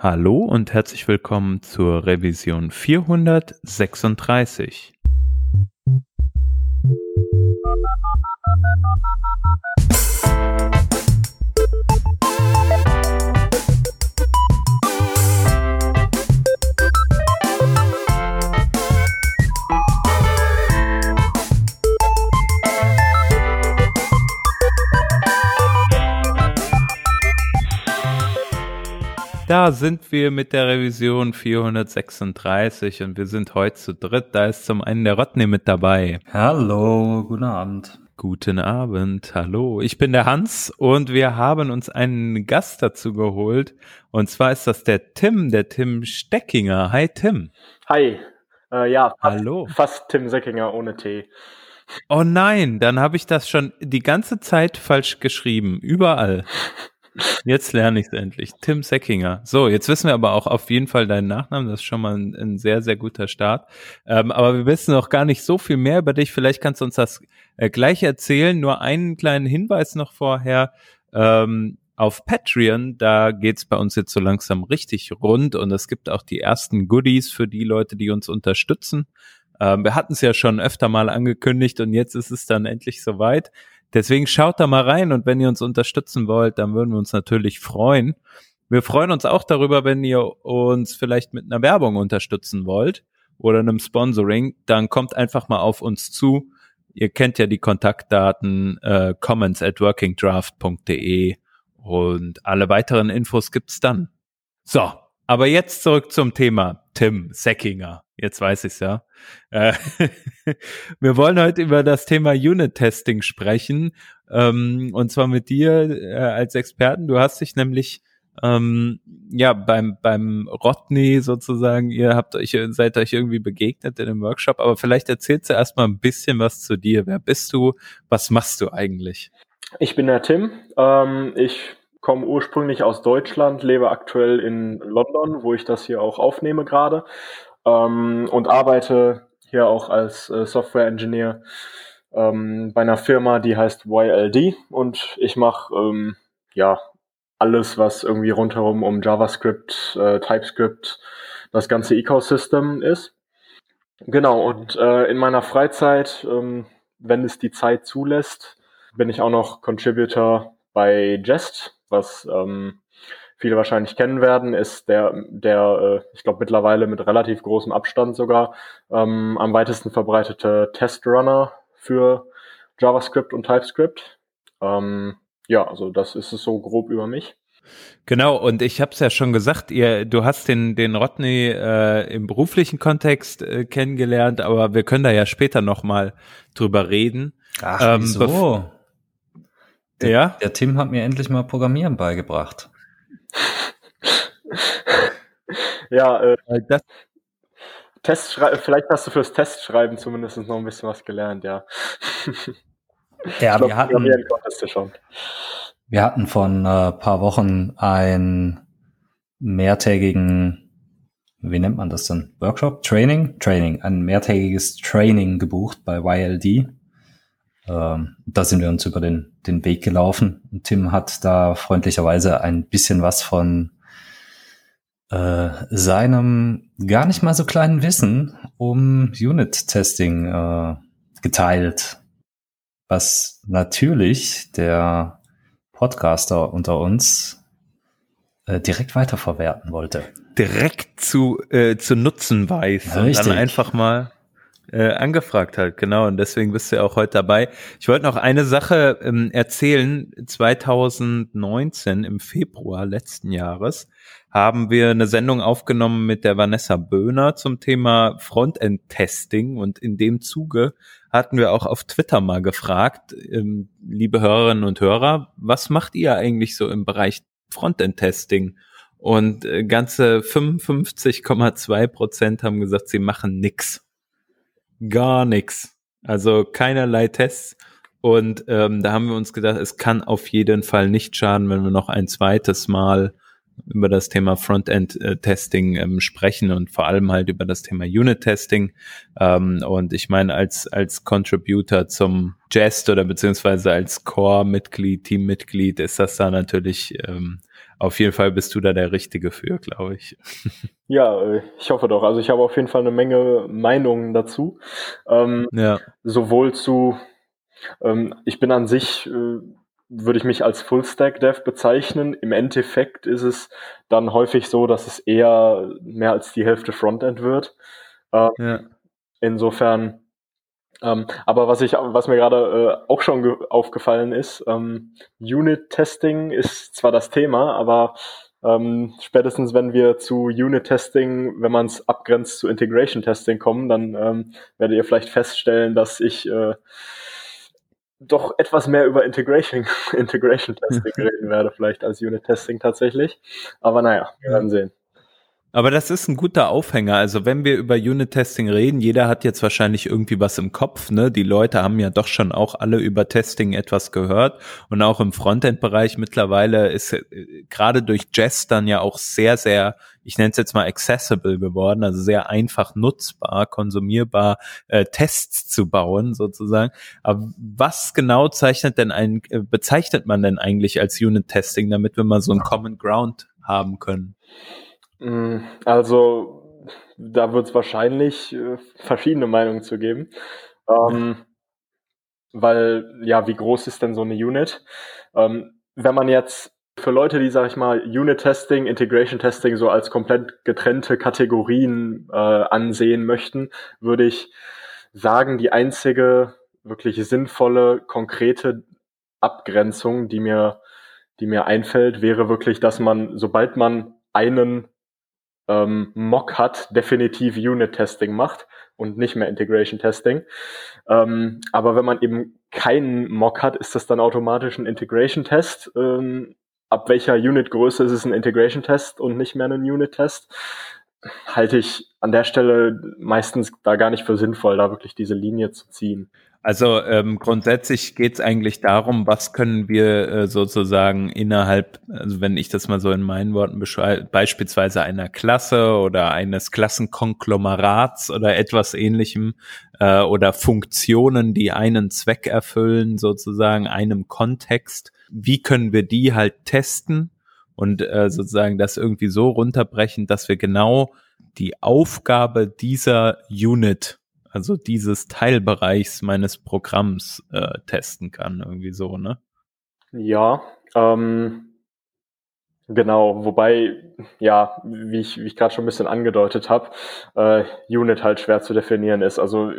Hallo und herzlich willkommen zur Revision 436. Da sind wir mit der Revision 436 und wir sind heute zu dritt. Da ist zum einen der Rodney mit dabei. Hallo, guten Abend. Guten Abend, hallo. Ich bin der Hans und wir haben uns einen Gast dazu geholt. Und zwar ist das der Tim, der Tim Steckinger. Hi Tim. Hi. Äh, ja, fast, hallo. Fast Tim Seckinger ohne T. Oh nein, dann habe ich das schon die ganze Zeit falsch geschrieben. Überall. Jetzt lerne ich es endlich. Tim Seckinger. So, jetzt wissen wir aber auch auf jeden Fall deinen Nachnamen. Das ist schon mal ein, ein sehr, sehr guter Start. Ähm, aber wir wissen noch gar nicht so viel mehr über dich. Vielleicht kannst du uns das äh, gleich erzählen. Nur einen kleinen Hinweis noch vorher. Ähm, auf Patreon, da geht's bei uns jetzt so langsam richtig rund und es gibt auch die ersten Goodies für die Leute, die uns unterstützen. Ähm, wir hatten es ja schon öfter mal angekündigt und jetzt ist es dann endlich soweit. Deswegen schaut da mal rein und wenn ihr uns unterstützen wollt, dann würden wir uns natürlich freuen. Wir freuen uns auch darüber, wenn ihr uns vielleicht mit einer Werbung unterstützen wollt oder einem Sponsoring, dann kommt einfach mal auf uns zu. Ihr kennt ja die Kontaktdaten äh, comments at workingdraft.de und alle weiteren Infos gibt's dann. So, aber jetzt zurück zum Thema Tim Seckinger. Jetzt weiß ich's ja. Äh, wir wollen heute über das Thema Unit-Testing sprechen. Ähm, und zwar mit dir äh, als Experten. Du hast dich nämlich ähm, ja beim beim Rodney sozusagen, ihr habt euch seid euch irgendwie begegnet in dem Workshop, aber vielleicht erzählst du erstmal ein bisschen was zu dir. Wer bist du? Was machst du eigentlich? Ich bin der Tim. Ähm, ich komme ursprünglich aus Deutschland, lebe aktuell in London, wo ich das hier auch aufnehme gerade ähm, und arbeite hier auch als äh, Software Engineer ähm, bei einer Firma, die heißt YLD und ich mache ähm, ja alles, was irgendwie rundherum um JavaScript, äh, TypeScript, das ganze Ecosystem ist. Genau, und äh, in meiner Freizeit, ähm, wenn es die Zeit zulässt, bin ich auch noch Contributor bei Jest, was ähm, viele wahrscheinlich kennen werden, ist der, der äh, ich glaube mittlerweile mit relativ großem Abstand sogar ähm, am weitesten verbreitete Testrunner für JavaScript und TypeScript. Ähm, ja, also das ist es so grob über mich. Genau, und ich habe es ja schon gesagt, ihr, du hast den, den Rodney äh, im beruflichen Kontext äh, kennengelernt, aber wir können da ja später nochmal drüber reden. Ach, ähm, wieso? Der, ja? der Tim hat mir endlich mal Programmieren beigebracht. Ja, äh, das Testschrei vielleicht hast du fürs Testschreiben zumindest noch ein bisschen was gelernt, ja. Ja, glaub, wir hatten, wir hatten vor ein äh, paar Wochen einen mehrtägigen, wie nennt man das denn? Workshop? Training? Training. Ein mehrtägiges Training gebucht bei YLD. Ähm, da sind wir uns über den, den Weg gelaufen. Und Tim hat da freundlicherweise ein bisschen was von äh, seinem gar nicht mal so kleinen Wissen um Unit-Testing äh, geteilt, was natürlich der Podcaster unter uns äh, direkt weiterverwerten wollte. Direkt zu, äh, zu nutzen weiß Richtig. und dann einfach mal äh, angefragt hat, genau. Und deswegen bist du ja auch heute dabei. Ich wollte noch eine Sache ähm, erzählen. 2019 im Februar letzten Jahres haben wir eine Sendung aufgenommen mit der Vanessa Böhner zum Thema Frontend-Testing und in dem Zuge hatten wir auch auf Twitter mal gefragt, ähm, liebe Hörerinnen und Hörer, was macht ihr eigentlich so im Bereich Frontend-Testing? Und äh, ganze 55,2 Prozent haben gesagt, sie machen nix gar nichts. Also keinerlei Tests. Und ähm, da haben wir uns gedacht, es kann auf jeden Fall nicht schaden, wenn wir noch ein zweites Mal über das Thema Frontend-Testing ähm, sprechen und vor allem halt über das Thema Unit-Testing. Ähm, und ich meine, als, als Contributor zum Jest oder beziehungsweise als Core-Mitglied, Team-Mitglied ist das da natürlich ähm, auf jeden Fall bist du da der Richtige für, glaube ich. Ja, äh, ich hoffe doch. Also ich habe auf jeden Fall eine Menge Meinungen dazu. Ähm, ja. Sowohl zu, ähm, ich bin an sich, äh, würde ich mich als Full-Stack-Dev bezeichnen. Im Endeffekt ist es dann häufig so, dass es eher mehr als die Hälfte Frontend wird. Ähm, ja. Insofern ähm, aber was ich, was mir gerade äh, auch schon aufgefallen ist, ähm, Unit-Testing ist zwar das Thema, aber ähm, spätestens wenn wir zu Unit-Testing, wenn man es abgrenzt zu Integration-Testing kommen, dann ähm, werdet ihr vielleicht feststellen, dass ich äh, doch etwas mehr über Integration, Integration Testing reden werde, vielleicht als Unit Testing tatsächlich. Aber naja, wir werden sehen. Aber das ist ein guter Aufhänger. Also wenn wir über Unit-Testing reden, jeder hat jetzt wahrscheinlich irgendwie was im Kopf. Ne? Die Leute haben ja doch schon auch alle über Testing etwas gehört. Und auch im Frontend-Bereich mittlerweile ist äh, gerade durch Jest dann ja auch sehr, sehr, ich nenne es jetzt mal accessible geworden, also sehr einfach nutzbar, konsumierbar, äh, Tests zu bauen sozusagen. Aber was genau zeichnet denn ein, äh, bezeichnet man denn eigentlich als Unit-Testing, damit wir mal so ein Common Ground haben können? Mm, also, da wird es wahrscheinlich äh, verschiedene Meinungen zu geben. Ähm, weil, ja, wie groß ist denn so eine Unit? Ähm, wenn man jetzt für Leute, die, sag ich mal, Unit-Testing, Integration-Testing so als komplett getrennte Kategorien äh, ansehen möchten, würde ich sagen, die einzige wirklich sinnvolle, konkrete Abgrenzung, die mir, die mir einfällt, wäre wirklich, dass man, sobald man einen ähm, Mock hat, definitiv Unit-Testing macht und nicht mehr Integration-Testing. Ähm, aber wenn man eben keinen Mock hat, ist das dann automatisch ein Integration-Test. Ähm, ab welcher Unit-Größe ist es ein Integration-Test und nicht mehr ein Unit-Test? Halte ich an der Stelle meistens da gar nicht für sinnvoll, da wirklich diese Linie zu ziehen. Also ähm, grundsätzlich geht es eigentlich darum, was können wir äh, sozusagen innerhalb, also wenn ich das mal so in meinen Worten beschreibe, beispielsweise einer Klasse oder eines Klassenkonglomerats oder etwas ähnlichem äh, oder Funktionen, die einen Zweck erfüllen, sozusagen einem Kontext, wie können wir die halt testen und äh, sozusagen das irgendwie so runterbrechen, dass wir genau die Aufgabe dieser Unit also dieses Teilbereichs meines Programms äh, testen kann, irgendwie so, ne? Ja, ähm, genau, wobei, ja, wie ich, wie ich gerade schon ein bisschen angedeutet habe, äh, Unit halt schwer zu definieren ist. Also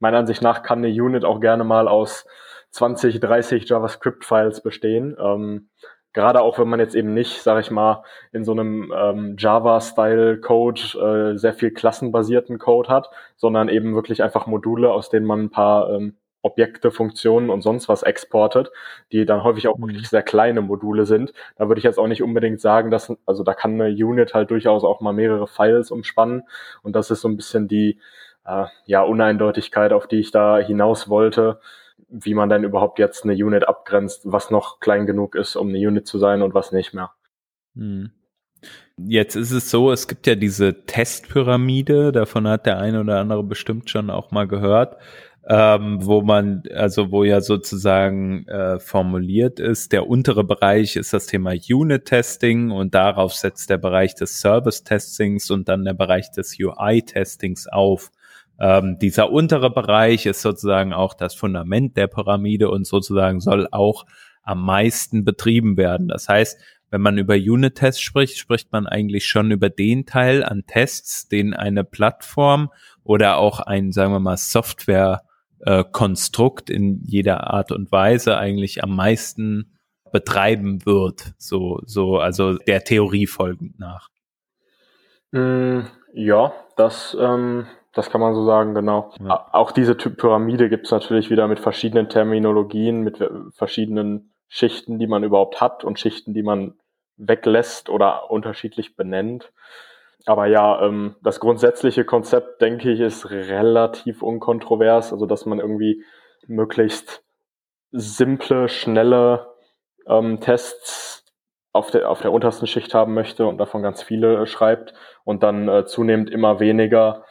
meiner Ansicht nach kann eine Unit auch gerne mal aus 20, 30 JavaScript-Files bestehen. Ähm, Gerade auch wenn man jetzt eben nicht, sage ich mal, in so einem ähm, Java-Style-Code äh, sehr viel klassenbasierten Code hat, sondern eben wirklich einfach Module, aus denen man ein paar ähm, Objekte, Funktionen und sonst was exportet, die dann häufig auch wirklich mhm. sehr kleine Module sind. Da würde ich jetzt auch nicht unbedingt sagen, dass, also da kann eine Unit halt durchaus auch mal mehrere Files umspannen und das ist so ein bisschen die äh, ja, Uneindeutigkeit, auf die ich da hinaus wollte wie man denn überhaupt jetzt eine Unit abgrenzt, was noch klein genug ist, um eine Unit zu sein und was nicht mehr. Hm. Jetzt ist es so, es gibt ja diese Testpyramide, davon hat der eine oder andere bestimmt schon auch mal gehört, ähm, wo man, also wo ja sozusagen äh, formuliert ist, der untere Bereich ist das Thema Unit-Testing und darauf setzt der Bereich des Service-Testings und dann der Bereich des UI-Testings auf. Ähm, dieser untere Bereich ist sozusagen auch das Fundament der Pyramide und sozusagen soll auch am meisten betrieben werden. Das heißt, wenn man über Unit-Tests spricht, spricht man eigentlich schon über den Teil an Tests, den eine Plattform oder auch ein, sagen wir mal, Software-Konstrukt in jeder Art und Weise eigentlich am meisten betreiben wird. So, so, also der Theorie folgend nach. Mm, ja, das ähm, das kann man so sagen, genau. Ja. Auch diese Typ Pyramide gibt es natürlich wieder mit verschiedenen Terminologien, mit verschiedenen Schichten, die man überhaupt hat und Schichten, die man weglässt oder unterschiedlich benennt. Aber ja, ähm, das grundsätzliche Konzept, denke ich, ist relativ unkontrovers. Also, dass man irgendwie möglichst simple, schnelle ähm, Tests auf der, auf der untersten Schicht haben möchte und davon ganz viele äh, schreibt und dann äh, zunehmend immer weniger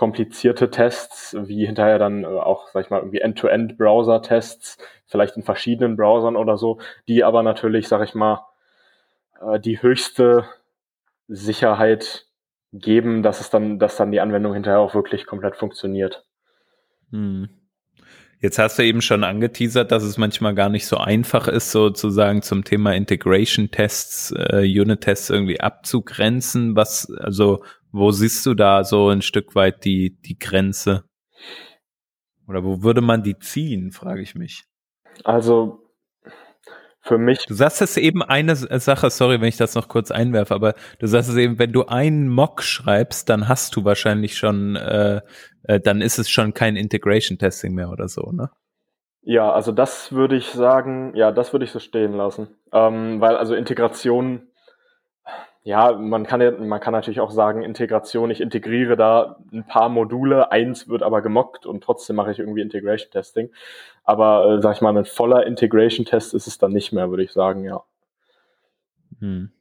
komplizierte Tests, wie hinterher dann äh, auch, sag ich mal, irgendwie End-to-End-Browser-Tests, vielleicht in verschiedenen Browsern oder so, die aber natürlich, sag ich mal, äh, die höchste Sicherheit geben, dass es dann, dass dann die Anwendung hinterher auch wirklich komplett funktioniert. Hm. Jetzt hast du eben schon angeteasert, dass es manchmal gar nicht so einfach ist, sozusagen zum Thema Integration-Tests, äh, Unit-Tests irgendwie abzugrenzen. Was, also, wo siehst du da so ein Stück weit die, die Grenze? Oder wo würde man die ziehen, frage ich mich. Also, für mich. Du sagst es eben eine Sache, sorry, wenn ich das noch kurz einwerfe, aber du sagst es eben, wenn du einen Mock schreibst, dann hast du wahrscheinlich schon, äh, äh, dann ist es schon kein Integration Testing mehr oder so, ne? Ja, also das würde ich sagen, ja, das würde ich so stehen lassen. Ähm, weil also Integration ja, man kann ja, man kann natürlich auch sagen, Integration, ich integriere da ein paar Module, eins wird aber gemockt und trotzdem mache ich irgendwie Integration Testing. Aber äh, sag ich mal, ein voller Integration Test ist es dann nicht mehr, würde ich sagen, ja. Hm.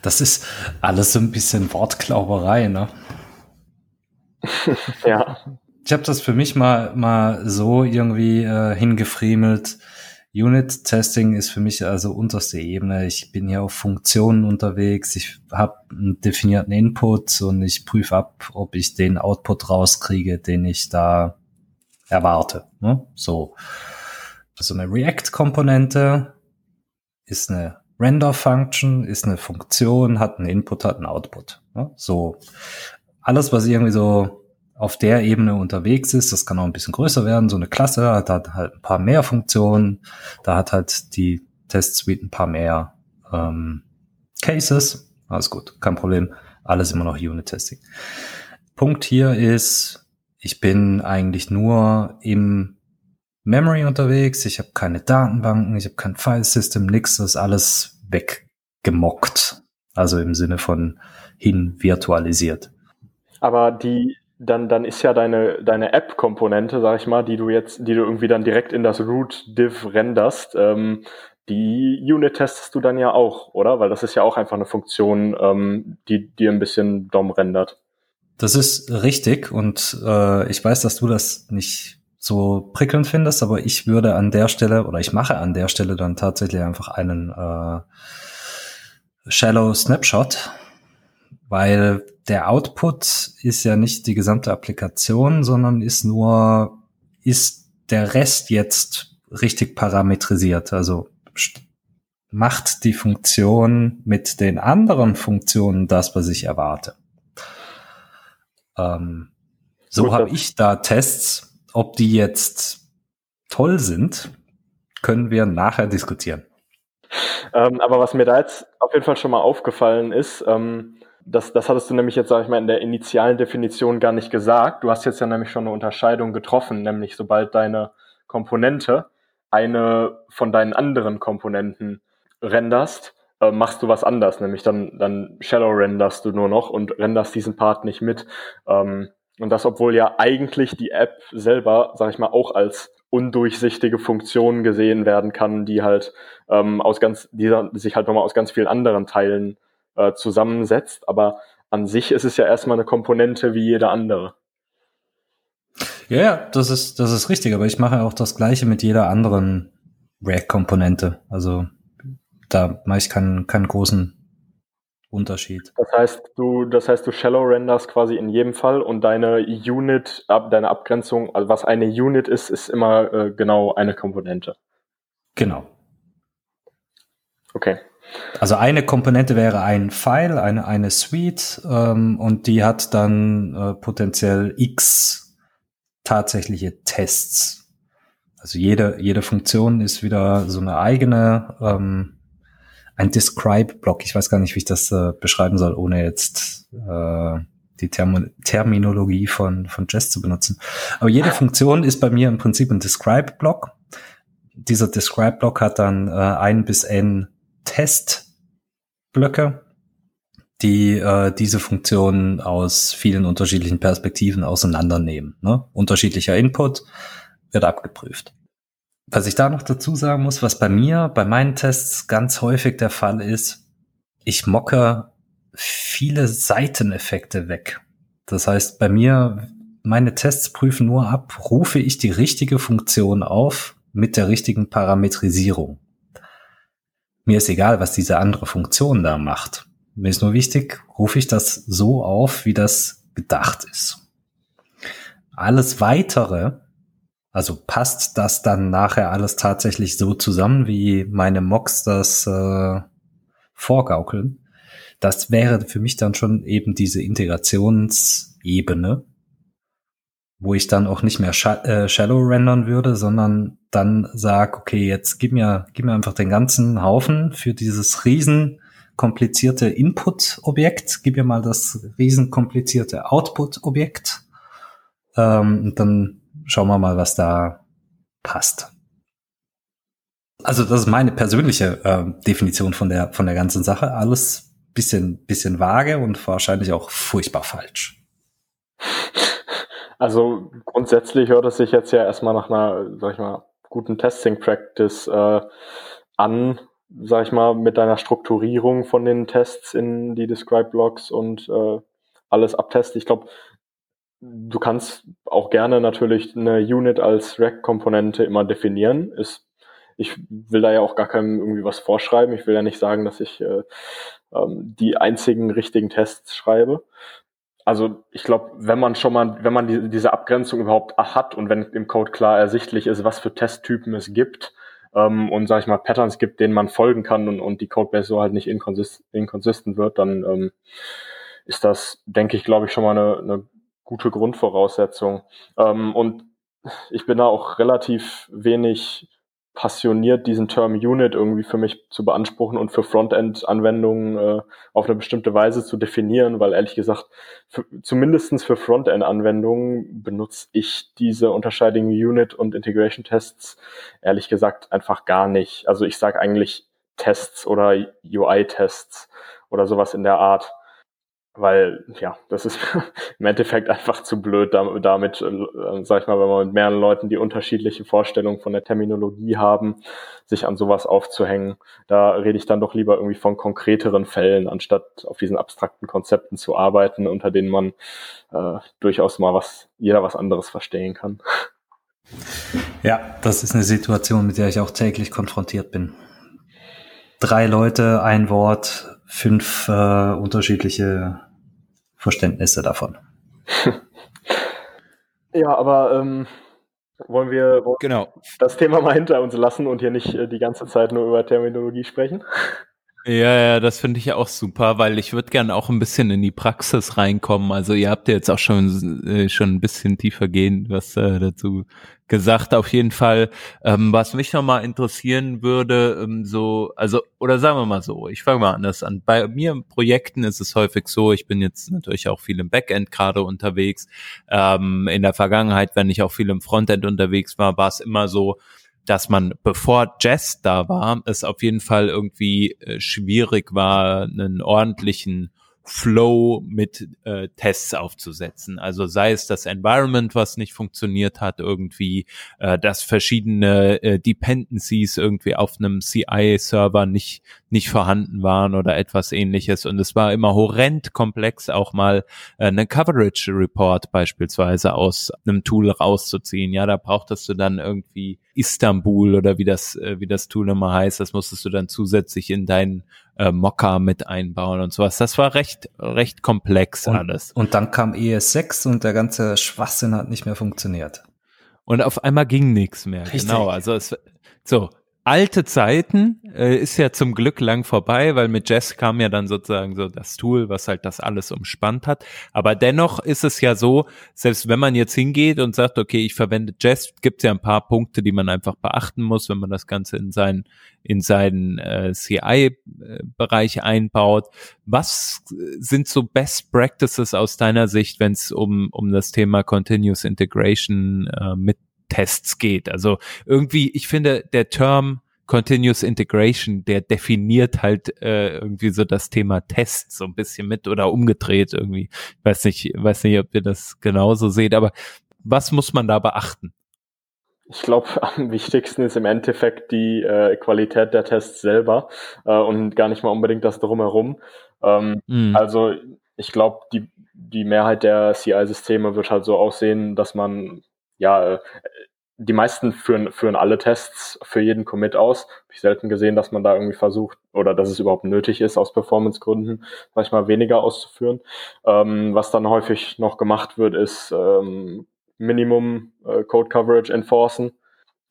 Das ist alles so ein bisschen Wortklauberei, ne? ja. Ich habe das für mich mal mal so irgendwie äh, hingefriemelt Unit-Testing ist für mich also unterste Ebene. Ich bin hier auf Funktionen unterwegs, ich habe einen definierten Input und ich prüfe ab, ob ich den Output rauskriege, den ich da erwarte. Ne? So. Also eine React-Komponente ist eine Render-Function, ist eine Funktion, hat einen Input, hat einen Output. Ne? So. Alles, was irgendwie so auf der Ebene unterwegs ist. Das kann auch ein bisschen größer werden. So eine Klasse hat, halt ein paar mehr Funktionen. Da hat halt die Test Suite ein paar mehr ähm, Cases. Alles gut, kein Problem. Alles immer noch Unit-Testing. Punkt hier ist, ich bin eigentlich nur im Memory unterwegs. Ich habe keine Datenbanken, ich habe kein File-System, nix. Das ist alles weggemockt. Also im Sinne von hin virtualisiert. Aber die dann, dann ist ja deine, deine App-Komponente, sag ich mal, die du jetzt, die du irgendwie dann direkt in das Root-Div renderst, ähm, die Unit testest du dann ja auch, oder? Weil das ist ja auch einfach eine Funktion, ähm, die dir ein bisschen DOM rendert. Das ist richtig und äh, ich weiß, dass du das nicht so prickelnd findest, aber ich würde an der Stelle oder ich mache an der Stelle dann tatsächlich einfach einen äh, Shallow Snapshot weil der Output ist ja nicht die gesamte Applikation, sondern ist nur, ist der Rest jetzt richtig parametrisiert? Also macht die Funktion mit den anderen Funktionen das, was ich erwarte? Ähm, so habe ich da Tests, ob die jetzt toll sind, können wir nachher diskutieren. Ähm, aber was mir da jetzt auf jeden Fall schon mal aufgefallen ist, ähm, das, das hattest du nämlich jetzt, sage ich mal, in der initialen Definition gar nicht gesagt. Du hast jetzt ja nämlich schon eine Unterscheidung getroffen, nämlich sobald deine Komponente eine von deinen anderen Komponenten renderst, äh, machst du was anders, nämlich dann, dann Shallow renderst du nur noch und renderst diesen Part nicht mit. Ähm, und das, obwohl ja eigentlich die App selber, sag ich mal, auch als undurchsichtige Funktion gesehen werden kann, die halt ähm, aus ganz, die sich halt nochmal aus ganz vielen anderen Teilen äh, zusammensetzt. Aber an sich ist es ja erstmal eine Komponente wie jede andere. Ja, ja, das ist, das ist richtig, aber ich mache auch das Gleiche mit jeder anderen React-Komponente. Also da mache ich keinen, keinen großen Unterschied. Das heißt, du, das heißt, du Shallow renderst quasi in jedem Fall und deine Unit, ab, deine Abgrenzung, also was eine Unit ist, ist immer äh, genau eine Komponente. Genau. Okay. Also eine Komponente wäre ein File, eine, eine Suite ähm, und die hat dann äh, potenziell x tatsächliche Tests. Also jede, jede Funktion ist wieder so eine eigene, ähm, ein Describe-Block. Ich weiß gar nicht, wie ich das äh, beschreiben soll, ohne jetzt äh, die Term Terminologie von, von Jest zu benutzen. Aber jede Funktion ist bei mir im Prinzip ein Describe-Block. Dieser Describe-Block hat dann äh, ein bis n Testblöcke, die äh, diese Funktionen aus vielen unterschiedlichen Perspektiven auseinandernehmen. Ne? Unterschiedlicher Input wird abgeprüft. Was ich da noch dazu sagen muss, was bei mir, bei meinen Tests ganz häufig der Fall ist, ich mocke viele Seiteneffekte weg. Das heißt, bei mir, meine Tests prüfen nur ab, rufe ich die richtige Funktion auf mit der richtigen Parametrisierung. Mir ist egal, was diese andere Funktion da macht. Mir ist nur wichtig, rufe ich das so auf, wie das gedacht ist. Alles weitere, also passt das dann nachher alles tatsächlich so zusammen, wie meine Mocks das äh, vorgaukeln? Das wäre für mich dann schon eben diese Integrationsebene, wo ich dann auch nicht mehr äh, shallow rendern würde, sondern dann sag, okay, jetzt gib mir, gib mir einfach den ganzen Haufen für dieses riesen komplizierte Input-Objekt, gib mir mal das riesen komplizierte Output-Objekt ähm, und dann schauen wir mal, was da passt. Also das ist meine persönliche äh, Definition von der von der ganzen Sache. Alles bisschen bisschen vage und wahrscheinlich auch furchtbar falsch. Also grundsätzlich hört es sich jetzt ja erstmal nach einer, sag ich mal, guten Testing Practice äh, an, sag ich mal, mit deiner Strukturierung von den Tests in die Describe Blocks und äh, alles abtesten. Ich glaube, du kannst auch gerne natürlich eine Unit als Rack-Komponente immer definieren. Ist, ich will da ja auch gar keinem irgendwie was vorschreiben. Ich will ja nicht sagen, dass ich äh, ähm, die einzigen richtigen Tests schreibe also ich glaube, wenn man schon mal, wenn man die, diese Abgrenzung überhaupt hat und wenn im Code klar ersichtlich ist, was für Testtypen es gibt ähm, und sage ich mal Patterns gibt, denen man folgen kann und, und die Codebase so halt nicht inkonsist inkonsistent wird, dann ähm, ist das, denke ich, glaube ich, schon mal eine, eine gute Grundvoraussetzung. Ähm, und ich bin da auch relativ wenig passioniert, diesen Term Unit irgendwie für mich zu beanspruchen und für Frontend-Anwendungen äh, auf eine bestimmte Weise zu definieren, weil ehrlich gesagt, für, zumindestens für Frontend-Anwendungen benutze ich diese Unterscheidung Unit und Integration-Tests ehrlich gesagt einfach gar nicht. Also ich sage eigentlich Tests oder UI-Tests oder sowas in der Art weil ja, das ist im Endeffekt einfach zu blöd damit, äh, sag ich mal, wenn man mit mehreren Leuten die unterschiedliche Vorstellung von der Terminologie haben, sich an sowas aufzuhängen. Da rede ich dann doch lieber irgendwie von konkreteren Fällen, anstatt auf diesen abstrakten Konzepten zu arbeiten, unter denen man äh, durchaus mal was, jeder was anderes verstehen kann. Ja, das ist eine Situation, mit der ich auch täglich konfrontiert bin. Drei Leute, ein Wort, fünf äh, unterschiedliche Verständnisse davon. ja, aber ähm, wollen wir wollen genau. das Thema mal hinter uns lassen und hier nicht äh, die ganze Zeit nur über Terminologie sprechen? Ja, ja, das finde ich auch super, weil ich würde gerne auch ein bisschen in die Praxis reinkommen. Also ihr habt ja jetzt auch schon äh, schon ein bisschen tiefer gehen, was äh, dazu gesagt. Auf jeden Fall, ähm, was mich nochmal interessieren würde, ähm, so, also, oder sagen wir mal so, ich fange mal anders an. Bei mir in Projekten ist es häufig so, ich bin jetzt natürlich auch viel im Backend gerade unterwegs. Ähm, in der Vergangenheit, wenn ich auch viel im Frontend unterwegs war, war es immer so, dass man, bevor Jazz da war, es auf jeden Fall irgendwie äh, schwierig war, einen ordentlichen Flow mit äh, Tests aufzusetzen. Also sei es das Environment, was nicht funktioniert hat, irgendwie, äh, dass verschiedene äh, Dependencies irgendwie auf einem CI-Server nicht, nicht vorhanden waren oder etwas ähnliches. Und es war immer horrend komplex, auch mal äh, einen Coverage Report beispielsweise aus einem Tool rauszuziehen. Ja, da brauchtest du dann irgendwie Istanbul oder wie das, äh, wie das Tool immer heißt. Das musstest du dann zusätzlich in deinen äh, Mocker mit einbauen und sowas. Das war recht, recht komplex und, alles. Und dann kam ES6 und der ganze Schwachsinn hat nicht mehr funktioniert. Und auf einmal ging nichts mehr. Richtig. Genau. Also es, so, alte Zeiten äh, ist ja zum Glück lang vorbei, weil mit Jess kam ja dann sozusagen so das Tool, was halt das alles umspannt hat. Aber dennoch ist es ja so, selbst wenn man jetzt hingeht und sagt, okay, ich verwende Jess, gibt es ja ein paar Punkte, die man einfach beachten muss, wenn man das Ganze in seinen in seinen äh, CI-Bereich einbaut. Was sind so Best Practices aus deiner Sicht, wenn es um um das Thema Continuous Integration äh, mit Tests geht. Also irgendwie, ich finde, der Term Continuous Integration, der definiert halt äh, irgendwie so das Thema Tests so ein bisschen mit oder umgedreht irgendwie. Ich weiß nicht, weiß nicht, ob ihr das genauso seht, aber was muss man da beachten? Ich glaube, am wichtigsten ist im Endeffekt die äh, Qualität der Tests selber äh, und gar nicht mal unbedingt das drumherum. Ähm, mm. Also ich glaube, die, die Mehrheit der CI-Systeme wird halt so aussehen, dass man ja, äh, die meisten führen, führen alle Tests für jeden Commit aus. Habe ich selten gesehen, dass man da irgendwie versucht oder dass es überhaupt nötig ist, aus Performance-Gründen, sag ich mal, weniger auszuführen. Ähm, was dann häufig noch gemacht wird, ist ähm, Minimum äh, Code Coverage enforcen.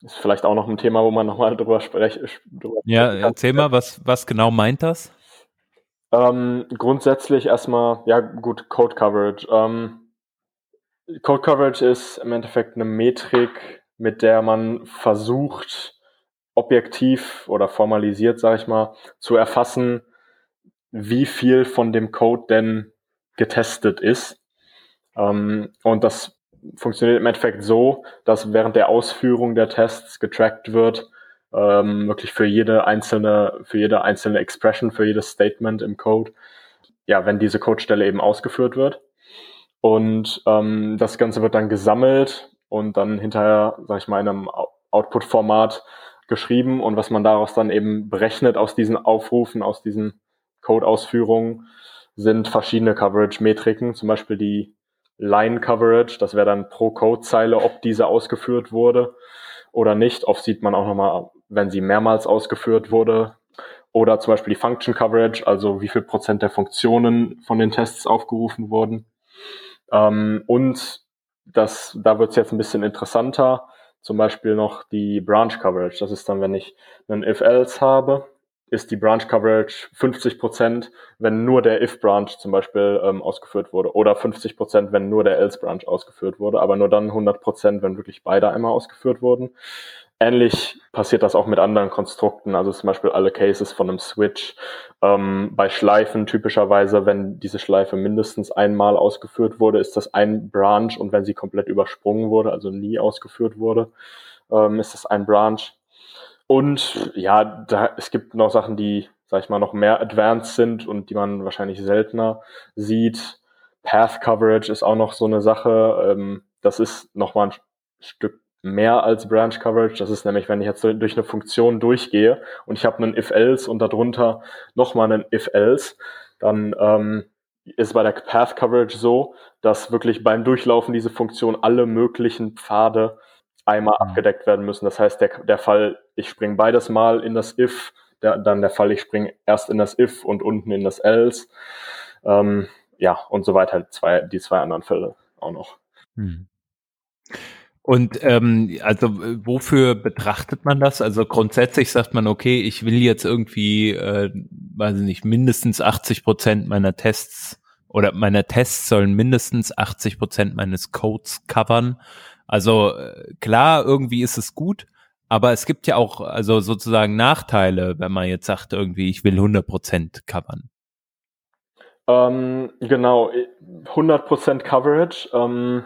Ist vielleicht auch noch ein Thema, wo man nochmal drüber sprechen. Ja, erzähl mal, was, was genau meint das? Ähm, grundsätzlich erstmal, ja gut, Code Coverage. Ähm, Code Coverage ist im Endeffekt eine Metrik, mit der man versucht, objektiv oder formalisiert, sage ich mal, zu erfassen, wie viel von dem Code denn getestet ist. Ähm, und das funktioniert im Endeffekt so, dass während der Ausführung der Tests getrackt wird, ähm, wirklich für jede einzelne, für jede einzelne Expression, für jedes Statement im Code, ja, wenn diese Codestelle eben ausgeführt wird. Und ähm, das Ganze wird dann gesammelt und dann hinterher, sag ich mal, in einem Output-Format geschrieben und was man daraus dann eben berechnet aus diesen Aufrufen, aus diesen Code-Ausführungen, sind verschiedene Coverage-Metriken, zum Beispiel die Line-Coverage, das wäre dann pro Code-Zeile, ob diese ausgeführt wurde oder nicht. Oft sieht man auch nochmal, wenn sie mehrmals ausgeführt wurde. Oder zum Beispiel die Function Coverage, also wie viel Prozent der Funktionen von den Tests aufgerufen wurden. Ähm, und das, da wird es jetzt ein bisschen interessanter. Zum Beispiel noch die Branch Coverage. Das ist dann, wenn ich einen If-Else habe, ist die Branch Coverage 50 Prozent, wenn nur der If Branch zum Beispiel ähm, ausgeführt wurde, oder 50 Prozent, wenn nur der Else Branch ausgeführt wurde, aber nur dann 100 Prozent, wenn wirklich beide einmal ausgeführt wurden. Ähnlich passiert das auch mit anderen Konstrukten, also zum Beispiel alle Cases von einem Switch. Ähm, bei Schleifen typischerweise, wenn diese Schleife mindestens einmal ausgeführt wurde, ist das ein Branch und wenn sie komplett übersprungen wurde, also nie ausgeführt wurde, ähm, ist das ein Branch. Und ja, da, es gibt noch Sachen, die, sag ich mal, noch mehr advanced sind und die man wahrscheinlich seltener sieht. Path Coverage ist auch noch so eine Sache. Ähm, das ist nochmal ein Stück mehr als Branch Coverage. Das ist nämlich, wenn ich jetzt durch eine Funktion durchgehe und ich habe einen if-else und darunter nochmal einen if-else, dann ähm, ist bei der Path Coverage so, dass wirklich beim Durchlaufen diese Funktion alle möglichen Pfade einmal mhm. abgedeckt werden müssen. Das heißt, der, der Fall, ich springe beides mal in das if, der, dann der Fall, ich springe erst in das if und unten in das else. Ähm, ja, und so weiter, zwei, die zwei anderen Fälle auch noch. Hm. Und ähm, also wofür betrachtet man das? Also grundsätzlich sagt man, okay, ich will jetzt irgendwie, äh, weiß ich nicht, mindestens 80 Prozent meiner Tests oder meiner Tests sollen mindestens 80 Prozent meines Codes covern. Also äh, klar, irgendwie ist es gut, aber es gibt ja auch also sozusagen Nachteile, wenn man jetzt sagt, irgendwie, ich will 100 Prozent covern. Ähm, genau, 100 Prozent Coverage. Ähm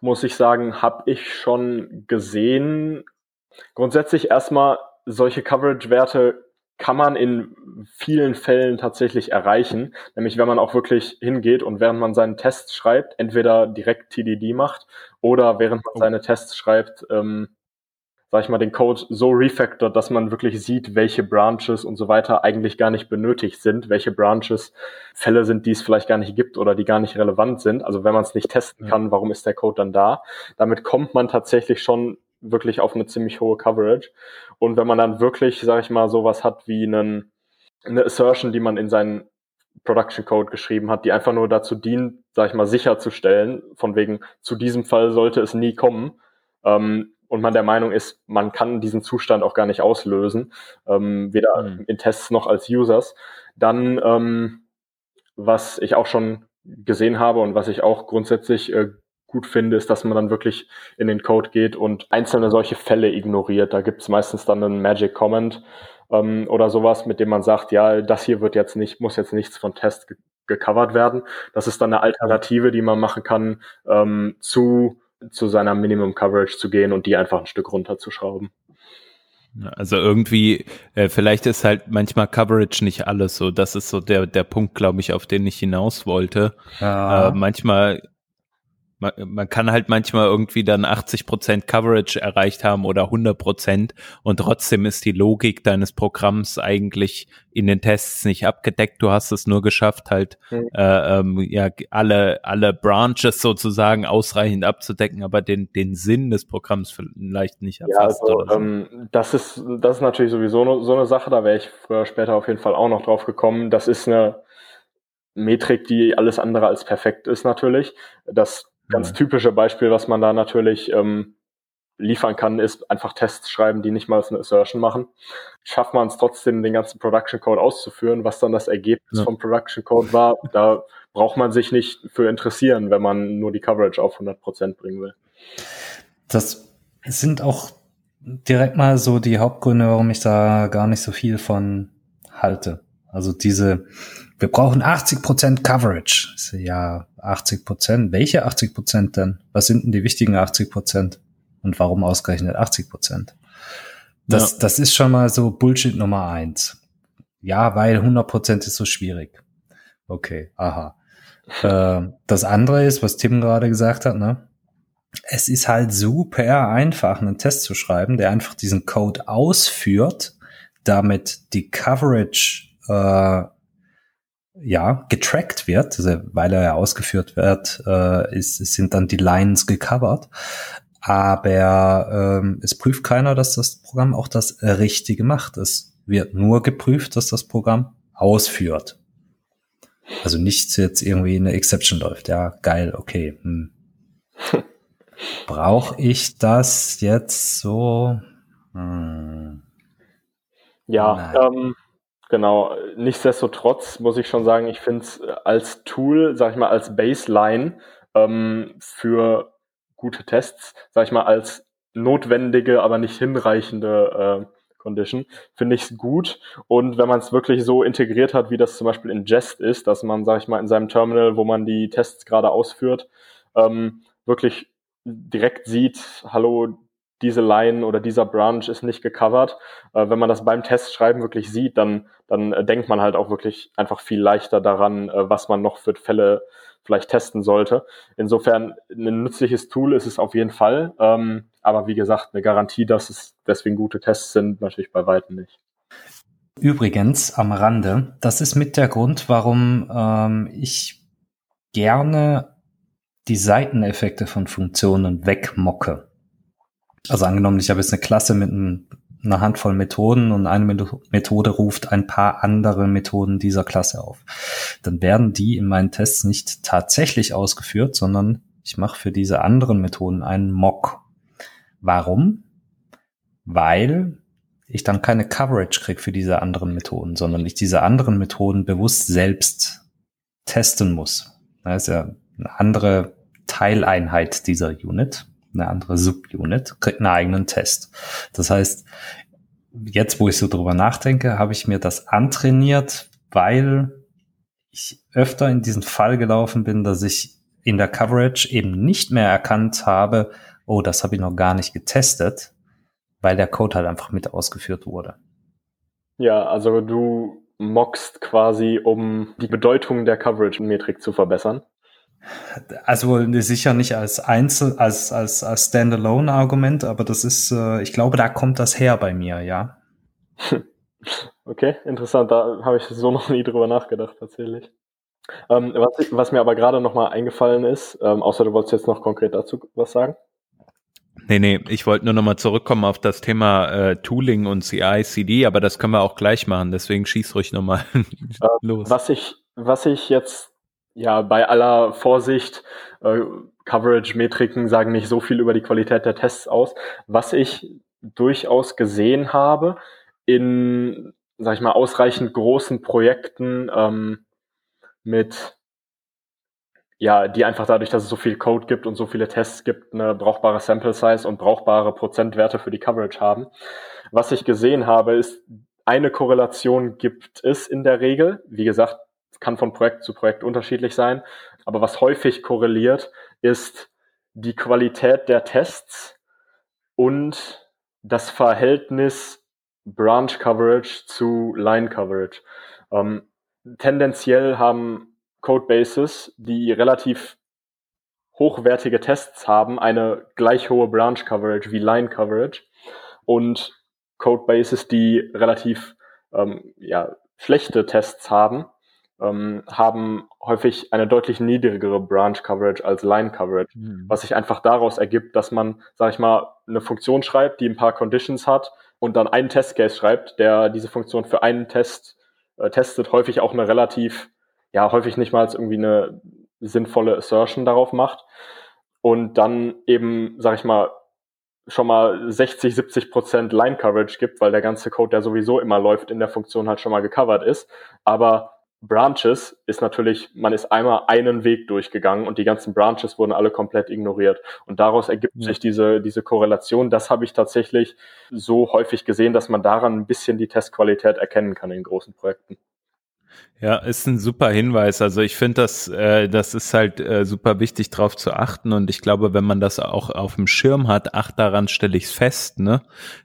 muss ich sagen, habe ich schon gesehen. Grundsätzlich erstmal, solche Coverage-Werte kann man in vielen Fällen tatsächlich erreichen. Nämlich wenn man auch wirklich hingeht und während man seinen Test schreibt, entweder direkt TDD macht oder während man oh. seine Tests schreibt, ähm, sag ich mal, den Code so refactored, dass man wirklich sieht, welche Branches und so weiter eigentlich gar nicht benötigt sind, welche Branches Fälle sind, die es vielleicht gar nicht gibt oder die gar nicht relevant sind. Also wenn man es nicht testen kann, warum ist der Code dann da? Damit kommt man tatsächlich schon wirklich auf eine ziemlich hohe Coverage. Und wenn man dann wirklich, sag ich mal, sowas hat wie einen, eine Assertion, die man in seinen Production Code geschrieben hat, die einfach nur dazu dient, sag ich mal, sicherzustellen, von wegen, zu diesem Fall sollte es nie kommen, ähm, und man der Meinung ist, man kann diesen Zustand auch gar nicht auslösen, ähm, weder mhm. in Tests noch als Users, dann, ähm, was ich auch schon gesehen habe und was ich auch grundsätzlich äh, gut finde, ist, dass man dann wirklich in den Code geht und einzelne solche Fälle ignoriert. Da gibt es meistens dann einen Magic Comment ähm, oder sowas, mit dem man sagt, ja, das hier wird jetzt nicht, muss jetzt nichts von Test ge gecovert werden. Das ist dann eine Alternative, die man machen kann ähm, zu zu seiner Minimum Coverage zu gehen und die einfach ein Stück runterzuschrauben. Also irgendwie, äh, vielleicht ist halt manchmal Coverage nicht alles so. Das ist so der, der Punkt, glaube ich, auf den ich hinaus wollte. Ja. Äh, manchmal man, man kann halt manchmal irgendwie dann 80 Prozent Coverage erreicht haben oder 100 Prozent und trotzdem ist die Logik deines Programms eigentlich in den Tests nicht abgedeckt. Du hast es nur geschafft, halt mhm. äh, ähm, ja alle alle Branches sozusagen ausreichend abzudecken, aber den den Sinn des Programms vielleicht nicht erfasst. Ja, also, so. ähm, das ist das ist natürlich sowieso so eine Sache. Da wäre ich früher später auf jeden Fall auch noch drauf gekommen. Das ist eine Metrik, die alles andere als perfekt ist natürlich. Das ganz typische Beispiel, was man da natürlich ähm, liefern kann, ist einfach Tests schreiben, die nicht mal eine Assertion machen. Schafft man es trotzdem, den ganzen Production Code auszuführen, was dann das Ergebnis ja. vom Production Code war, da braucht man sich nicht für interessieren, wenn man nur die Coverage auf 100% bringen will. Das sind auch direkt mal so die Hauptgründe, warum ich da gar nicht so viel von halte. Also diese, wir brauchen 80% Coverage. Ja, 80%. Welche 80% denn? Was sind denn die wichtigen 80%? Und warum ausgerechnet 80%? Das, ja. das ist schon mal so Bullshit Nummer eins. Ja, weil 100% ist so schwierig. Okay, aha. Äh, das andere ist, was Tim gerade gesagt hat, ne? Es ist halt super einfach, einen Test zu schreiben, der einfach diesen Code ausführt, damit die Coverage äh, ja, getrackt wird, also weil er ja ausgeführt wird, äh, ist, sind dann die Lines gecovert. Aber ähm, es prüft keiner, dass das Programm auch das Richtige macht. Es wird nur geprüft, dass das Programm ausführt. Also nichts jetzt irgendwie eine Exception läuft. Ja, geil, okay. Hm. Brauche ich das jetzt so? Hm. Ja, ähm, Genau, nichtsdestotrotz muss ich schon sagen, ich finde es als Tool, sag ich mal, als Baseline ähm, für gute Tests, sag ich mal, als notwendige, aber nicht hinreichende äh, Condition, finde ich es gut. Und wenn man es wirklich so integriert hat, wie das zum Beispiel in Jest ist, dass man, sag ich mal, in seinem Terminal, wo man die Tests gerade ausführt, ähm, wirklich direkt sieht, hallo, diese Line oder dieser Branch ist nicht gecovert. Äh, wenn man das beim Testschreiben wirklich sieht, dann, dann äh, denkt man halt auch wirklich einfach viel leichter daran, äh, was man noch für Fälle vielleicht testen sollte. Insofern ein nützliches Tool ist es auf jeden Fall. Ähm, aber wie gesagt, eine Garantie, dass es deswegen gute Tests sind, natürlich bei weitem nicht. Übrigens am Rande, das ist mit der Grund, warum ähm, ich gerne die Seiteneffekte von Funktionen wegmocke. Also angenommen, ich habe jetzt eine Klasse mit einer Handvoll Methoden und eine Methode ruft ein paar andere Methoden dieser Klasse auf. Dann werden die in meinen Tests nicht tatsächlich ausgeführt, sondern ich mache für diese anderen Methoden einen Mock. Warum? Weil ich dann keine Coverage kriege für diese anderen Methoden, sondern ich diese anderen Methoden bewusst selbst testen muss. Das ist ja eine andere Teileinheit dieser Unit eine andere Subunit, kriegt einen eigenen Test. Das heißt, jetzt, wo ich so drüber nachdenke, habe ich mir das antrainiert, weil ich öfter in diesen Fall gelaufen bin, dass ich in der Coverage eben nicht mehr erkannt habe, oh, das habe ich noch gar nicht getestet, weil der Code halt einfach mit ausgeführt wurde. Ja, also du mockst quasi, um die Bedeutung der Coverage-Metrik zu verbessern. Also sicher nicht als Einzel, als, als, als Standalone-Argument, aber das ist, äh, ich glaube, da kommt das her bei mir, ja. Okay, interessant. Da habe ich so noch nie drüber nachgedacht, tatsächlich. Ähm, was, ich, was, mir aber gerade nochmal eingefallen ist, ähm, außer du wolltest jetzt noch konkret dazu was sagen? Nee, nee, ich wollte nur nochmal zurückkommen auf das Thema äh, Tooling und CI-CD, aber das können wir auch gleich machen, deswegen schieß ruhig nochmal äh, los. Was ich, was ich jetzt ja, bei aller Vorsicht, äh, Coverage-Metriken sagen nicht so viel über die Qualität der Tests aus. Was ich durchaus gesehen habe in, sag ich mal, ausreichend großen Projekten ähm, mit ja, die einfach dadurch, dass es so viel Code gibt und so viele Tests gibt, eine brauchbare Sample Size und brauchbare Prozentwerte für die Coverage haben. Was ich gesehen habe, ist, eine Korrelation gibt es in der Regel. Wie gesagt, kann von Projekt zu Projekt unterschiedlich sein. Aber was häufig korreliert, ist die Qualität der Tests und das Verhältnis Branch Coverage zu Line Coverage. Ähm, tendenziell haben Codebases, die relativ hochwertige Tests haben eine gleich hohe Branch Coverage wie Line Coverage und Codebases, die relativ ähm, ja, schlechte Tests haben, ähm, haben häufig eine deutlich niedrigere Branch Coverage als Line Coverage, mhm. was sich einfach daraus ergibt, dass man, sag ich mal, eine Funktion schreibt, die ein paar Conditions hat und dann einen Testcase schreibt, der diese Funktion für einen Test äh, testet, häufig auch eine relativ, ja, häufig nicht mal irgendwie eine sinnvolle Assertion darauf macht und dann eben, sag ich mal, schon mal 60, 70 Prozent Line Coverage gibt, weil der ganze Code, der sowieso immer läuft, in der Funktion halt schon mal gecovert ist. Aber Branches ist natürlich, man ist einmal einen Weg durchgegangen und die ganzen Branches wurden alle komplett ignoriert. Und daraus ergibt sich diese, diese Korrelation. Das habe ich tatsächlich so häufig gesehen, dass man daran ein bisschen die Testqualität erkennen kann in großen Projekten. Ja, ist ein super Hinweis. Also ich finde, das, äh, das ist halt äh, super wichtig, darauf zu achten. Und ich glaube, wenn man das auch auf dem Schirm hat, ach, daran stelle ich es fest, ne,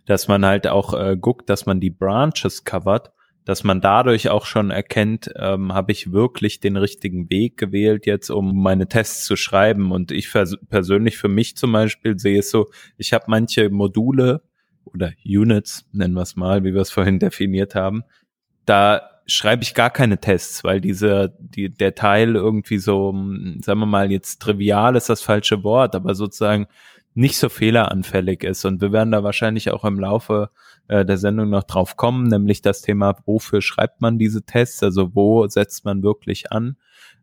dass man halt auch äh, guckt, dass man die Branches covert, dass man dadurch auch schon erkennt, ähm, habe ich wirklich den richtigen Weg gewählt jetzt, um meine Tests zu schreiben. Und ich persönlich für mich zum Beispiel sehe es so, ich habe manche Module oder Units, nennen wir es mal, wie wir es vorhin definiert haben, da schreibe ich gar keine Tests, weil diese, die, der Teil irgendwie so, sagen wir mal, jetzt trivial ist das falsche Wort, aber sozusagen nicht so fehleranfällig ist. Und wir werden da wahrscheinlich auch im Laufe äh, der Sendung noch drauf kommen, nämlich das Thema, wofür schreibt man diese Tests, also wo setzt man wirklich an.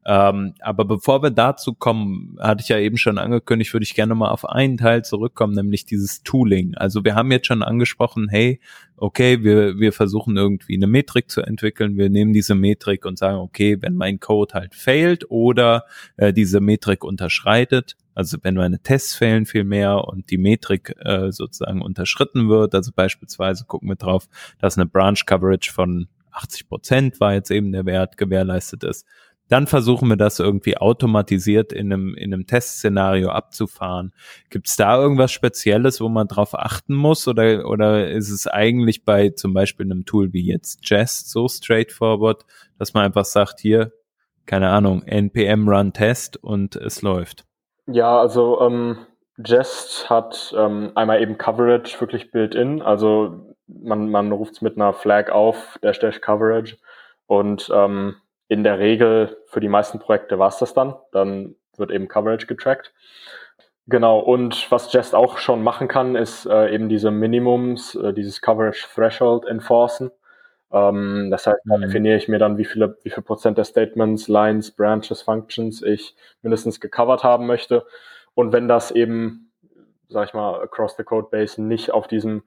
Ähm, aber bevor wir dazu kommen, hatte ich ja eben schon angekündigt, würde ich gerne mal auf einen Teil zurückkommen, nämlich dieses Tooling. Also wir haben jetzt schon angesprochen, hey, okay, wir, wir versuchen irgendwie eine Metrik zu entwickeln. Wir nehmen diese Metrik und sagen, okay, wenn mein Code halt failt oder äh, diese Metrik unterschreitet, also wenn meine Tests fehlen viel mehr und die Metrik äh, sozusagen unterschritten wird, also beispielsweise gucken wir drauf, dass eine Branch Coverage von 80 Prozent war jetzt eben der Wert gewährleistet ist dann versuchen wir das irgendwie automatisiert in einem, in einem Testszenario abzufahren. Gibt es da irgendwas Spezielles, wo man drauf achten muss? Oder, oder ist es eigentlich bei zum Beispiel einem Tool wie jetzt Jest so straightforward, dass man einfach sagt, hier, keine Ahnung, npm run test und es läuft? Ja, also ähm, Jest hat ähm, einmal eben Coverage wirklich built-in, also man, man ruft es mit einer Flag auf, dash dash Coverage und ähm, in der Regel für die meisten Projekte war es das dann. Dann wird eben Coverage getrackt. Genau, und was Jest auch schon machen kann, ist äh, eben diese Minimums, äh, dieses Coverage Threshold enforcen. Ähm, das heißt, da mhm. definiere ich mir dann, wie viele, wie viel Prozent der Statements, Lines, Branches, Functions ich mindestens gecovert haben möchte. Und wenn das eben, sag ich mal, across the code base nicht auf diesem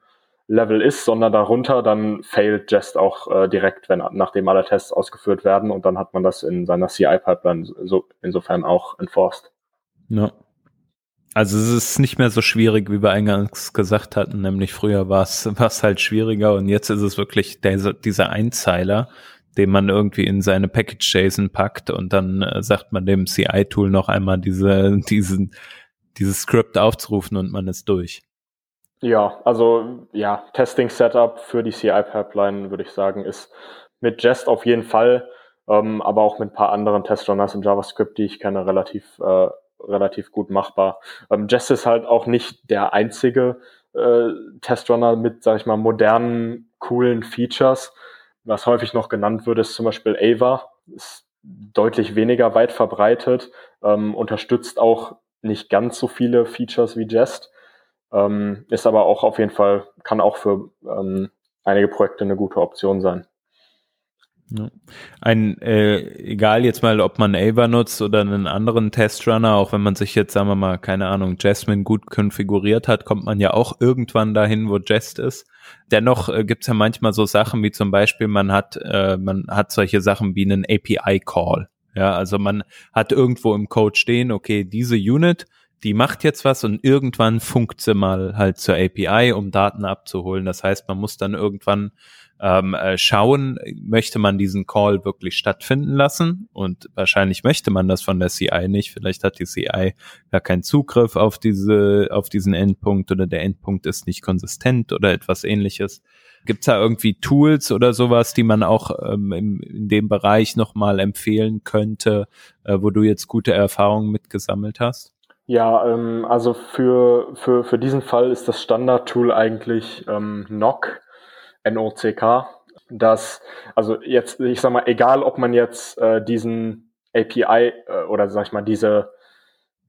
Level ist, sondern darunter, dann failt Jest auch äh, direkt, wenn nachdem alle Tests ausgeführt werden und dann hat man das in seiner CI-Pipeline so, insofern auch enforced. Ja. Also es ist nicht mehr so schwierig, wie wir eingangs gesagt hatten, nämlich früher war es halt schwieriger und jetzt ist es wirklich der, dieser Einzeiler, den man irgendwie in seine Package-JSON packt und dann äh, sagt man dem CI-Tool noch einmal diese, diesen, dieses Script aufzurufen und man ist durch. Ja, also ja, Testing Setup für die CI-Pipeline, würde ich sagen, ist mit Jest auf jeden Fall, ähm, aber auch mit ein paar anderen Testrunners in JavaScript, die ich kenne, relativ, äh, relativ gut machbar. Ähm, Jest ist halt auch nicht der einzige äh, Testrunner mit, sag ich mal, modernen, coolen Features. Was häufig noch genannt wird, ist zum Beispiel Ava. Ist deutlich weniger weit verbreitet, ähm, unterstützt auch nicht ganz so viele Features wie Jest ähm, ist aber auch auf jeden Fall, kann auch für ähm, einige Projekte eine gute Option sein. Ein, äh, egal jetzt mal, ob man Ava nutzt oder einen anderen Testrunner, auch wenn man sich jetzt, sagen wir mal, keine Ahnung, Jasmine gut konfiguriert hat, kommt man ja auch irgendwann dahin, wo Jest ist. Dennoch äh, gibt's ja manchmal so Sachen wie zum Beispiel, man hat, äh, man hat solche Sachen wie einen API-Call. Ja, also man hat irgendwo im Code stehen, okay, diese Unit die macht jetzt was und irgendwann funkt sie mal halt zur API, um Daten abzuholen. Das heißt, man muss dann irgendwann ähm, äh, schauen, möchte man diesen Call wirklich stattfinden lassen? Und wahrscheinlich möchte man das von der CI nicht. Vielleicht hat die CI gar keinen Zugriff auf diese, auf diesen Endpunkt oder der Endpunkt ist nicht konsistent oder etwas ähnliches. Gibt es da irgendwie Tools oder sowas, die man auch ähm, im, in dem Bereich nochmal empfehlen könnte, äh, wo du jetzt gute Erfahrungen mitgesammelt hast? Ja, ähm, also für, für, für diesen Fall ist das Standard-Tool eigentlich ähm, NOC, N-O-C-K. Das, also jetzt, ich sag mal, egal ob man jetzt äh, diesen API äh, oder sag ich mal, diese,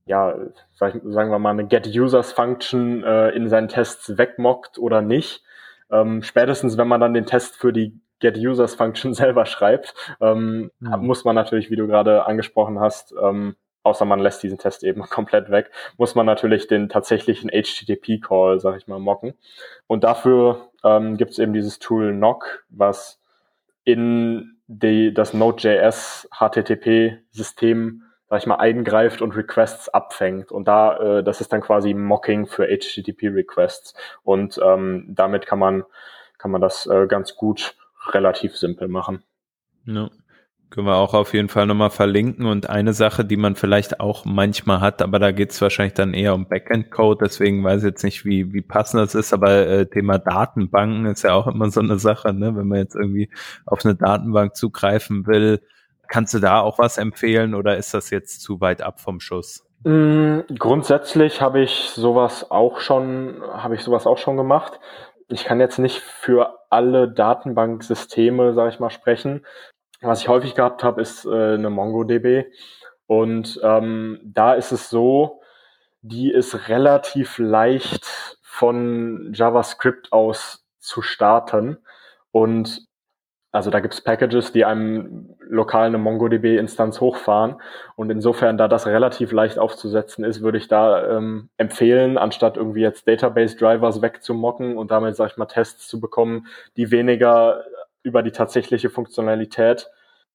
ja, sag ich, sagen wir mal, eine Get-Users-Function äh, in seinen Tests wegmockt oder nicht, ähm, spätestens wenn man dann den Test für die Get-Users-Function selber schreibt, ähm, mhm. muss man natürlich, wie du gerade angesprochen hast, ähm, außer man lässt diesen Test eben komplett weg, muss man natürlich den tatsächlichen HTTP-Call, sag ich mal, mocken. Und dafür ähm, gibt es eben dieses Tool Knock, was in die, das Node.js HTTP-System, sag ich mal, eingreift und Requests abfängt. Und da, äh, das ist dann quasi Mocking für HTTP-Requests. Und ähm, damit kann man, kann man das äh, ganz gut relativ simpel machen. Ja. Können wir auch auf jeden Fall nochmal verlinken. Und eine Sache, die man vielleicht auch manchmal hat, aber da geht es wahrscheinlich dann eher um Backend-Code, deswegen weiß ich jetzt nicht, wie, wie passend das ist, aber äh, Thema Datenbanken ist ja auch immer so eine Sache, ne? wenn man jetzt irgendwie auf eine Datenbank zugreifen will. Kannst du da auch was empfehlen oder ist das jetzt zu weit ab vom Schuss? Mm, grundsätzlich habe ich sowas auch schon, habe ich sowas auch schon gemacht. Ich kann jetzt nicht für alle Datenbanksysteme, sage ich mal, sprechen. Was ich häufig gehabt habe, ist äh, eine MongoDB. Und ähm, da ist es so, die ist relativ leicht von JavaScript aus zu starten. Und also da gibt's Packages, die einem lokal eine MongoDB-Instanz hochfahren. Und insofern, da das relativ leicht aufzusetzen ist, würde ich da ähm, empfehlen, anstatt irgendwie jetzt Database-Drivers wegzumocken und damit, sag ich mal, Tests zu bekommen, die weniger über die tatsächliche Funktionalität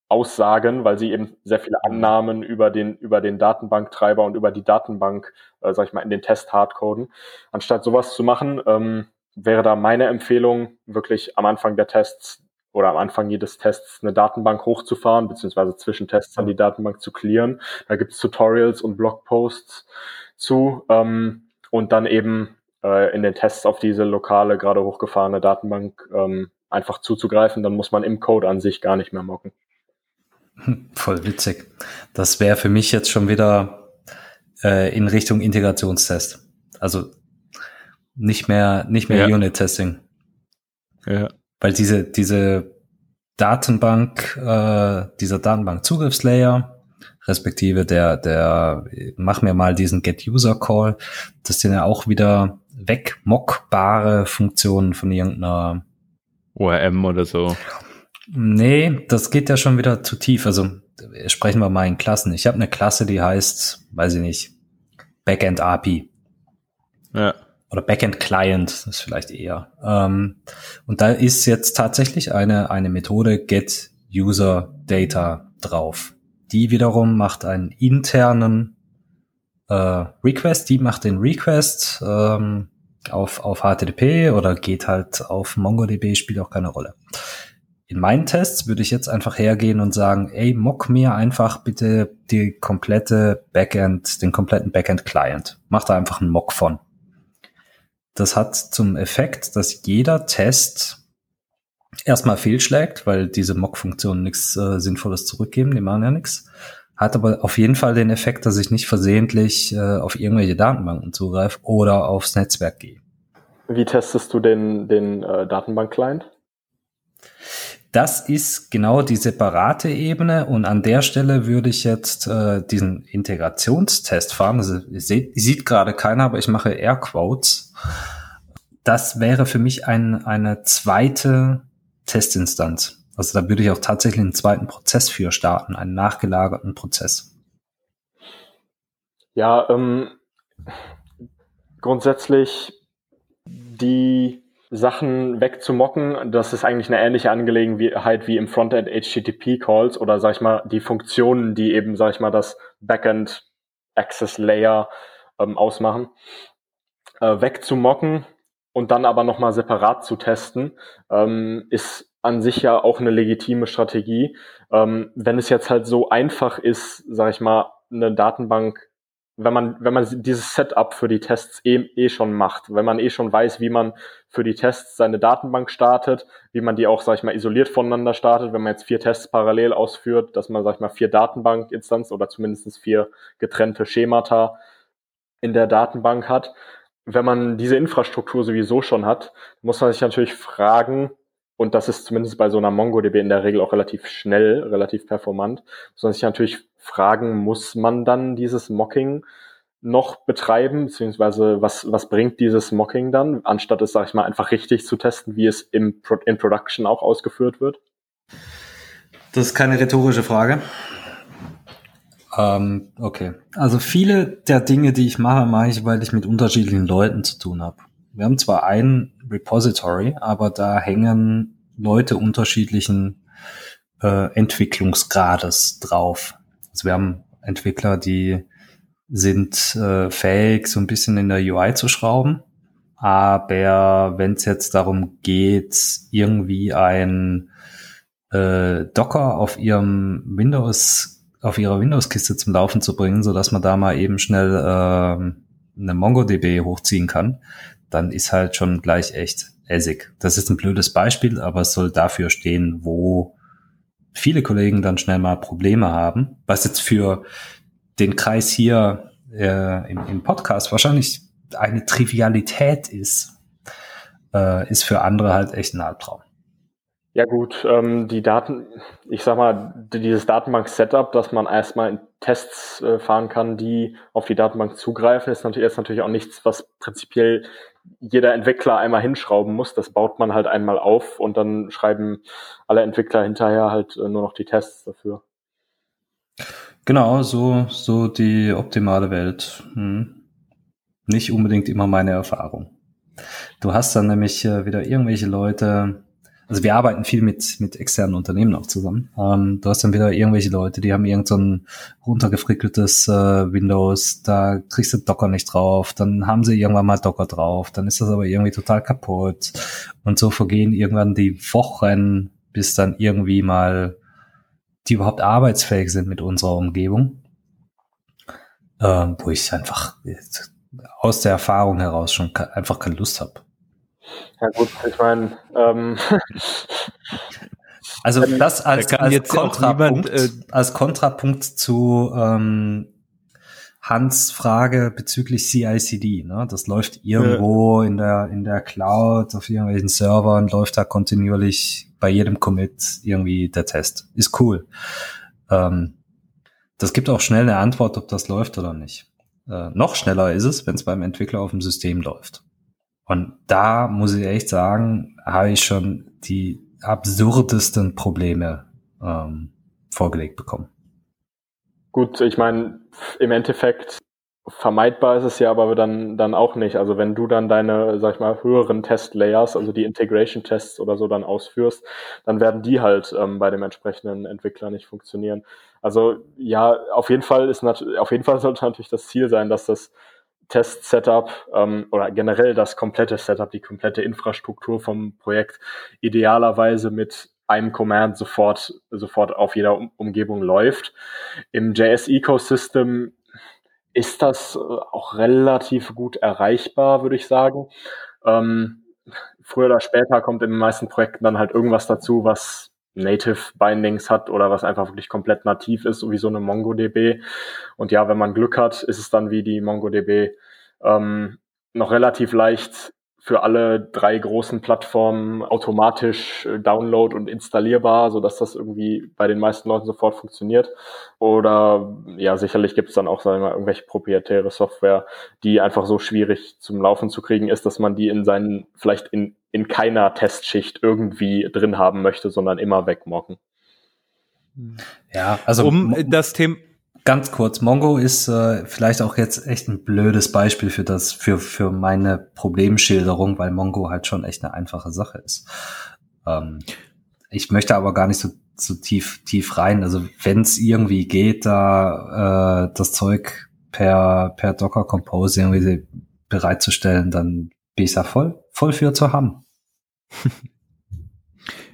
aussagen, weil sie eben sehr viele mhm. Annahmen über den, über den Datenbanktreiber und über die Datenbank, äh, sag ich mal, in den Test hardcoden. Anstatt sowas zu machen, ähm, wäre da meine Empfehlung, wirklich am Anfang der Tests oder am Anfang jedes Tests eine Datenbank hochzufahren, beziehungsweise zwischen Tests an die Datenbank zu clearen. Da gibt es Tutorials und Blogposts zu ähm, und dann eben äh, in den Tests auf diese lokale, gerade hochgefahrene Datenbank ähm, einfach zuzugreifen, dann muss man im Code an sich gar nicht mehr mocken. Voll witzig. Das wäre für mich jetzt schon wieder äh, in Richtung Integrationstest. Also nicht mehr, nicht mehr ja. Unit-Testing. Ja. Weil diese, diese Datenbank, äh, dieser Datenbank-Zugriffslayer, respektive der, der, mach mir mal diesen Get-User-Call, das sind ja auch wieder wegmockbare Funktionen von irgendeiner ORM oder so. Nee, das geht ja schon wieder zu tief. Also sprechen wir mal in Klassen. Ich habe eine Klasse, die heißt, weiß ich nicht, Backend API. Ja. Oder Backend Client, das ist vielleicht eher. Ähm, und da ist jetzt tatsächlich eine, eine Methode Get User Data drauf. Die wiederum macht einen internen äh, Request, die macht den Request ähm, auf, auf HTTP oder geht halt auf MongoDB, spielt auch keine Rolle. In meinen Tests würde ich jetzt einfach hergehen und sagen, ey, mock mir einfach bitte die komplette Backend, den kompletten Backend-Client. Mach da einfach einen Mock von. Das hat zum Effekt, dass jeder Test erstmal fehlschlägt, weil diese Mock-Funktionen nichts äh, Sinnvolles zurückgeben, die machen ja nichts. Hat aber auf jeden Fall den Effekt, dass ich nicht versehentlich äh, auf irgendwelche Datenbanken zugreife oder aufs Netzwerk gehe. Wie testest du den, den äh, Datenbank-Client? Das ist genau die separate Ebene und an der Stelle würde ich jetzt äh, diesen Integrationstest fahren. Also, seht, sieht gerade keiner, aber ich mache Airquotes. Das wäre für mich ein, eine zweite Testinstanz. Also da würde ich auch tatsächlich einen zweiten Prozess für starten, einen nachgelagerten Prozess. Ja, ähm, grundsätzlich die Sachen wegzumocken, das ist eigentlich eine ähnliche Angelegenheit wie im Frontend HTTP Calls oder sag ich mal die Funktionen, die eben sag ich mal das Backend Access Layer ähm, ausmachen, äh, wegzumocken und dann aber nochmal separat zu testen, ähm, ist an sich ja auch eine legitime Strategie. Ähm, wenn es jetzt halt so einfach ist, sag ich mal, eine Datenbank wenn man, wenn man dieses Setup für die Tests eh, eh schon macht, wenn man eh schon weiß, wie man für die Tests seine Datenbank startet, wie man die auch, sag ich mal, isoliert voneinander startet, wenn man jetzt vier Tests parallel ausführt, dass man, sag ich mal, vier Datenbank-Instanzen oder zumindest vier getrennte Schemata in der Datenbank hat. Wenn man diese Infrastruktur sowieso schon hat, muss man sich natürlich fragen, und das ist zumindest bei so einer MongoDB in der Regel auch relativ schnell, relativ performant, man sich natürlich fragen, muss man dann dieses Mocking noch betreiben, beziehungsweise was, was bringt dieses Mocking dann, anstatt es, sag ich mal, einfach richtig zu testen, wie es im Pro in Production auch ausgeführt wird? Das ist keine rhetorische Frage. Ähm, okay. Also viele der Dinge, die ich mache, mache ich, weil ich mit unterschiedlichen Leuten zu tun habe. Wir haben zwar ein Repository, aber da hängen Leute unterschiedlichen äh, Entwicklungsgrades drauf. Also wir haben Entwickler, die sind äh, fähig, so ein bisschen in der UI zu schrauben. Aber wenn es jetzt darum geht, irgendwie ein äh, Docker auf ihrem Windows, auf ihrer Windows-Kiste zum Laufen zu bringen, so dass man da mal eben schnell äh, eine MongoDB hochziehen kann, dann ist halt schon gleich echt Essig. Das ist ein blödes Beispiel, aber es soll dafür stehen, wo viele Kollegen dann schnell mal Probleme haben, was jetzt für den Kreis hier äh, im, im Podcast wahrscheinlich eine Trivialität ist, äh, ist für andere halt echt ein Albtraum. Ja gut, ähm, die Daten, ich sag mal, dieses Datenbank-Setup, dass man erstmal Tests äh, fahren kann, die auf die Datenbank zugreifen, ist natürlich, ist natürlich auch nichts, was prinzipiell jeder Entwickler einmal hinschrauben muss. Das baut man halt einmal auf und dann schreiben alle Entwickler hinterher halt äh, nur noch die Tests dafür. Genau, so, so die optimale Welt. Hm. Nicht unbedingt immer meine Erfahrung. Du hast dann nämlich äh, wieder irgendwelche Leute, also wir arbeiten viel mit, mit externen Unternehmen auch zusammen. Ähm, du hast dann wieder irgendwelche Leute, die haben irgend so ein runtergefrickeltes äh, Windows, da kriegst du Docker nicht drauf, dann haben sie irgendwann mal Docker drauf, dann ist das aber irgendwie total kaputt. Und so vergehen irgendwann die Wochen, bis dann irgendwie mal die überhaupt arbeitsfähig sind mit unserer Umgebung. Ähm, wo ich einfach aus der Erfahrung heraus schon einfach keine Lust habe. Ja gut, ich meine, ähm, also das als, als Kontrapunkt, niemand, äh, als Kontrapunkt zu ähm, Hans Frage bezüglich CICD. Ne? Das läuft irgendwo ja. in der in der Cloud auf irgendwelchen Servern, läuft da kontinuierlich bei jedem Commit irgendwie der Test. Ist cool. Ähm, das gibt auch schnell eine Antwort, ob das läuft oder nicht. Äh, noch schneller ist es, wenn es beim Entwickler auf dem System läuft. Und da muss ich echt sagen, habe ich schon die absurdesten Probleme ähm, vorgelegt bekommen. Gut, ich meine, im Endeffekt vermeidbar ist es ja aber dann, dann auch nicht. Also wenn du dann deine, sag ich mal, höheren Testlayers, also die Integration-Tests oder so dann ausführst, dann werden die halt ähm, bei dem entsprechenden Entwickler nicht funktionieren. Also ja, auf jeden Fall ist natürlich, auf jeden Fall sollte natürlich das Ziel sein, dass das Test-Setup ähm, oder generell das komplette Setup, die komplette Infrastruktur vom Projekt idealerweise mit einem Command sofort, sofort auf jeder um Umgebung läuft. Im JS-Ecosystem ist das äh, auch relativ gut erreichbar, würde ich sagen. Ähm, früher oder später kommt in den meisten Projekten dann halt irgendwas dazu, was Native Bindings hat oder was einfach wirklich komplett nativ ist, so wie so eine MongoDB. Und ja, wenn man Glück hat, ist es dann wie die MongoDB ähm, noch relativ leicht für alle drei großen Plattformen automatisch äh, download und installierbar, so dass das irgendwie bei den meisten Leuten sofort funktioniert. Oder ja, sicherlich gibt es dann auch, sagen wir mal, irgendwelche proprietäre Software, die einfach so schwierig zum Laufen zu kriegen ist, dass man die in seinen, vielleicht in, in keiner Testschicht irgendwie drin haben möchte, sondern immer wegmocken. Ja, also um das Thema Ganz kurz, Mongo ist äh, vielleicht auch jetzt echt ein blödes Beispiel für das, für, für meine Problemschilderung, weil Mongo halt schon echt eine einfache Sache ist. Ähm, ich möchte aber gar nicht so, so tief, tief rein. Also wenn es irgendwie geht, da äh, das Zeug per, per Docker Compose irgendwie bereitzustellen, dann bin ich da voll, voll für zu haben.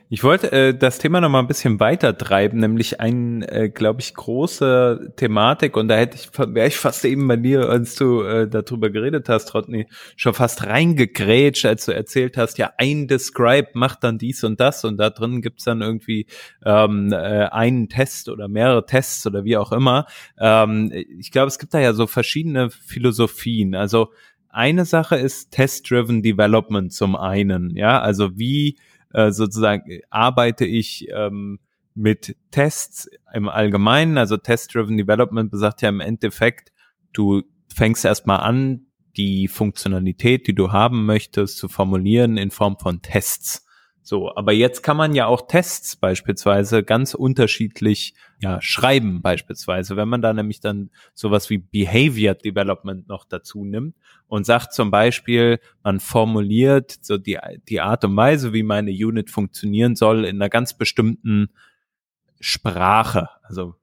Ich wollte äh, das Thema noch mal ein bisschen weiter treiben, nämlich ein, äh, glaube ich, große Thematik und da hätte ich, wäre ich fast eben bei dir, als du äh, darüber geredet hast, Rodney, schon fast reingegrätscht, als du erzählt hast, ja, ein Describe macht dann dies und das und da drin gibt's dann irgendwie ähm, äh, einen Test oder mehrere Tests oder wie auch immer. Ähm, ich glaube, es gibt da ja so verschiedene Philosophien. Also eine Sache ist Test-Driven Development zum einen, ja, also wie äh, sozusagen arbeite ich ähm, mit Tests im Allgemeinen. Also Test-Driven Development besagt ja im Endeffekt, du fängst erstmal an, die Funktionalität, die du haben möchtest, zu formulieren in Form von Tests. So, aber jetzt kann man ja auch Tests beispielsweise ganz unterschiedlich ja, schreiben, beispielsweise, wenn man da nämlich dann sowas wie Behavior Development noch dazu nimmt und sagt zum Beispiel, man formuliert so die, die Art und Weise, wie meine Unit funktionieren soll, in einer ganz bestimmten Sprache. Also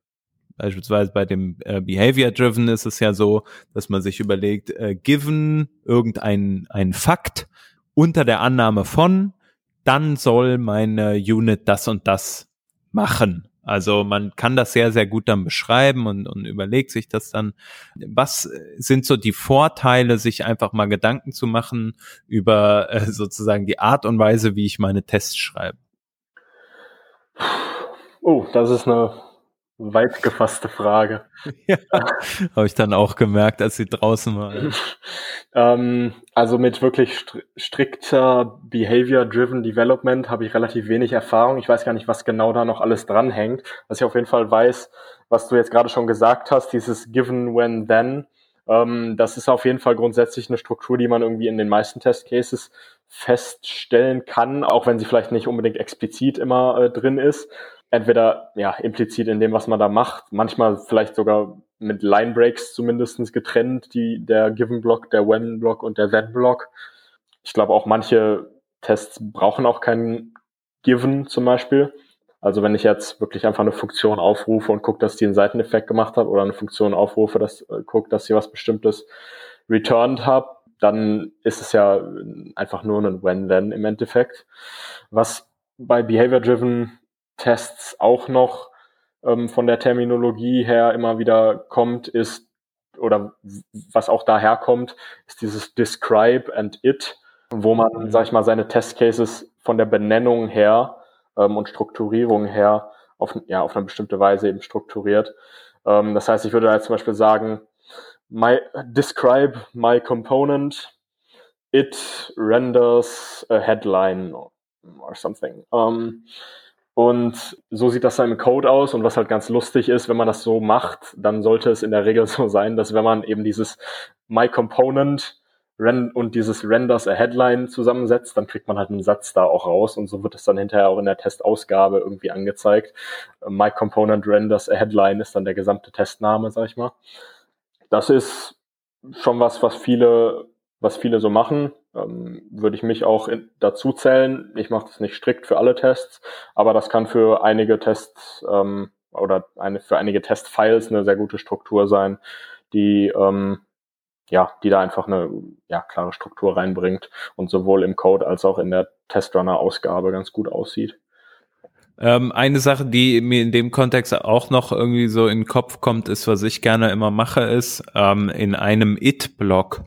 Beispielsweise bei dem äh, Behavior Driven ist es ja so, dass man sich überlegt, äh, given irgendein ein Fakt unter der Annahme von, dann soll meine Unit das und das machen. Also man kann das sehr, sehr gut dann beschreiben und, und überlegt sich das dann. Was sind so die Vorteile, sich einfach mal Gedanken zu machen über äh, sozusagen die Art und Weise, wie ich meine Tests schreibe? Oh, das ist eine weit gefasste Frage. ja, habe ich dann auch gemerkt, als sie draußen war. ähm, also mit wirklich strikter Behavior-Driven Development habe ich relativ wenig Erfahrung. Ich weiß gar nicht, was genau da noch alles dranhängt. Was ich auf jeden Fall weiß, was du jetzt gerade schon gesagt hast, dieses Given, When, Then, ähm, das ist auf jeden Fall grundsätzlich eine Struktur, die man irgendwie in den meisten Test Cases feststellen kann, auch wenn sie vielleicht nicht unbedingt explizit immer äh, drin ist entweder ja implizit in dem, was man da macht, manchmal vielleicht sogar mit Line Breaks zumindestens getrennt, die der Given Block, der When Block und der Then Block. Ich glaube auch manche Tests brauchen auch keinen Given zum Beispiel. Also wenn ich jetzt wirklich einfach eine Funktion aufrufe und gucke, dass die einen Seiteneffekt gemacht hat oder eine Funktion aufrufe, dass äh, guckt, dass sie was Bestimmtes returned habe, dann ist es ja einfach nur ein When-Then im Endeffekt. Was bei Behavior-Driven Tests auch noch ähm, von der Terminologie her immer wieder kommt, ist, oder was auch daher kommt, ist dieses Describe and It, wo man, mhm. sag ich mal, seine Testcases von der Benennung her ähm, und Strukturierung her auf, ja, auf eine bestimmte Weise eben strukturiert. Ähm, das heißt, ich würde da jetzt zum Beispiel sagen, my, describe my component, it renders a headline or, something. Um, und so sieht das dann im Code aus. Und was halt ganz lustig ist, wenn man das so macht, dann sollte es in der Regel so sein, dass wenn man eben dieses My Component und dieses Renders a Headline zusammensetzt, dann kriegt man halt einen Satz da auch raus und so wird es dann hinterher auch in der Testausgabe irgendwie angezeigt. My Component Renders a Headline ist dann der gesamte Testname, sag ich mal. Das ist schon was, was viele was viele so machen, ähm, würde ich mich auch in, dazu zählen. Ich mache das nicht strikt für alle Tests, aber das kann für einige Tests ähm, oder eine, für einige Testfiles eine sehr gute Struktur sein, die ähm, ja, die da einfach eine ja, klare Struktur reinbringt und sowohl im Code als auch in der Testrunner-Ausgabe ganz gut aussieht. Ähm, eine Sache, die mir in dem Kontext auch noch irgendwie so in den Kopf kommt, ist, was ich gerne immer mache, ist ähm, in einem It-Block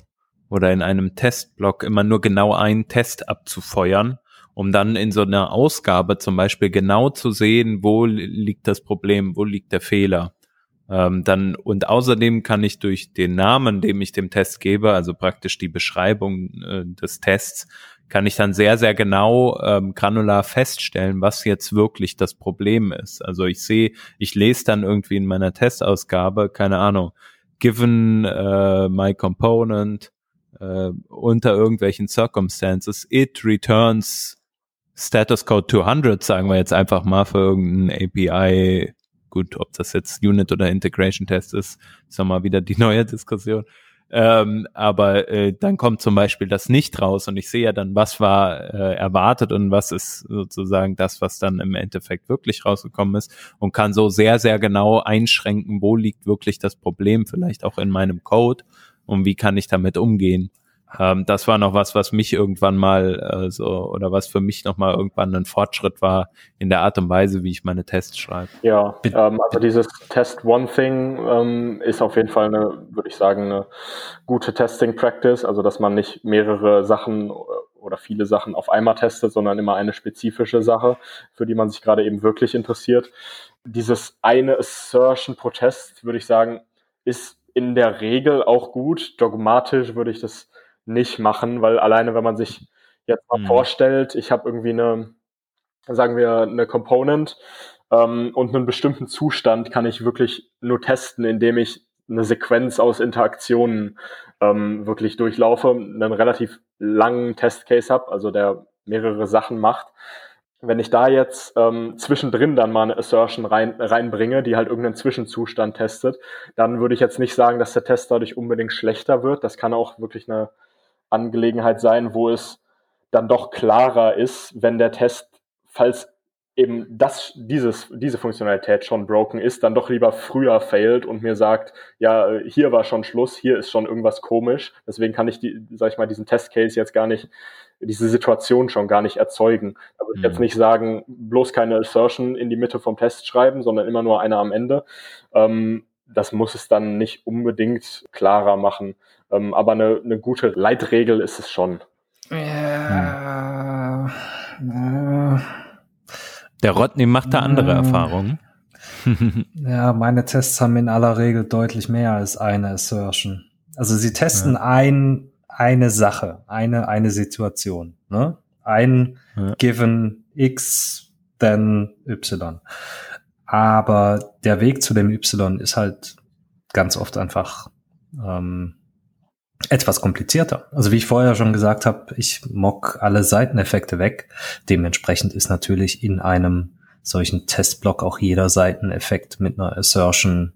oder in einem Testblock immer nur genau einen Test abzufeuern, um dann in so einer Ausgabe zum Beispiel genau zu sehen, wo liegt das Problem, wo liegt der Fehler. Ähm, dann und außerdem kann ich durch den Namen, dem ich dem Test gebe, also praktisch die Beschreibung äh, des Tests, kann ich dann sehr, sehr genau ähm, granular feststellen, was jetzt wirklich das Problem ist. Also ich sehe, ich lese dann irgendwie in meiner Testausgabe, keine Ahnung, given uh, my component äh, unter irgendwelchen Circumstances, it returns Status Code 200, sagen wir jetzt einfach mal für irgendein API. Gut, ob das jetzt Unit oder Integration Test ist, ist nochmal wieder die neue Diskussion. Ähm, aber äh, dann kommt zum Beispiel das nicht raus und ich sehe ja dann, was war äh, erwartet und was ist sozusagen das, was dann im Endeffekt wirklich rausgekommen ist und kann so sehr, sehr genau einschränken, wo liegt wirklich das Problem, vielleicht auch in meinem Code und wie kann ich damit umgehen? Ähm, das war noch was, was mich irgendwann mal äh, so oder was für mich noch mal irgendwann ein Fortschritt war in der Art und Weise, wie ich meine Tests schreibe. Ja, ähm, also dieses Test One Thing ähm, ist auf jeden Fall eine, würde ich sagen, eine gute Testing Practice, also dass man nicht mehrere Sachen oder viele Sachen auf einmal testet, sondern immer eine spezifische Sache, für die man sich gerade eben wirklich interessiert. Dieses eine Assertion-Protest, würde ich sagen, ist in der Regel auch gut. Dogmatisch würde ich das nicht machen, weil alleine, wenn man sich jetzt mal mhm. vorstellt, ich habe irgendwie eine, sagen wir, eine Component ähm, und einen bestimmten Zustand kann ich wirklich nur testen, indem ich eine Sequenz aus Interaktionen ähm, wirklich durchlaufe, einen relativ langen Testcase habe, also der mehrere Sachen macht. Wenn ich da jetzt ähm, zwischendrin dann mal eine Assertion rein, reinbringe, die halt irgendeinen Zwischenzustand testet, dann würde ich jetzt nicht sagen, dass der Test dadurch unbedingt schlechter wird. Das kann auch wirklich eine Angelegenheit sein, wo es dann doch klarer ist, wenn der Test, falls eben das, dieses, diese Funktionalität schon broken ist, dann doch lieber früher failt und mir sagt, ja, hier war schon Schluss, hier ist schon irgendwas komisch, deswegen kann ich die, sag ich mal, diesen Testcase jetzt gar nicht, diese Situation schon gar nicht erzeugen. Da würde ich jetzt mhm. nicht sagen, bloß keine Assertion in die Mitte vom Test schreiben, sondern immer nur eine am Ende. Ähm, das muss es dann nicht unbedingt klarer machen. Ähm, aber eine, eine gute Leitregel ist es schon. Ja. Hm. Der Rodney macht da andere ja. Erfahrungen. ja, meine Tests haben in aller Regel deutlich mehr als eine Assertion. Also sie testen ja. ein, eine Sache, eine, eine Situation. Ne? Ein ja. given X, then Y. Aber der Weg zu dem Y ist halt ganz oft einfach ähm, etwas komplizierter. Also wie ich vorher schon gesagt habe, ich mock alle Seiteneffekte weg. Dementsprechend ist natürlich in einem solchen Testblock auch jeder Seiteneffekt mit einer Assertion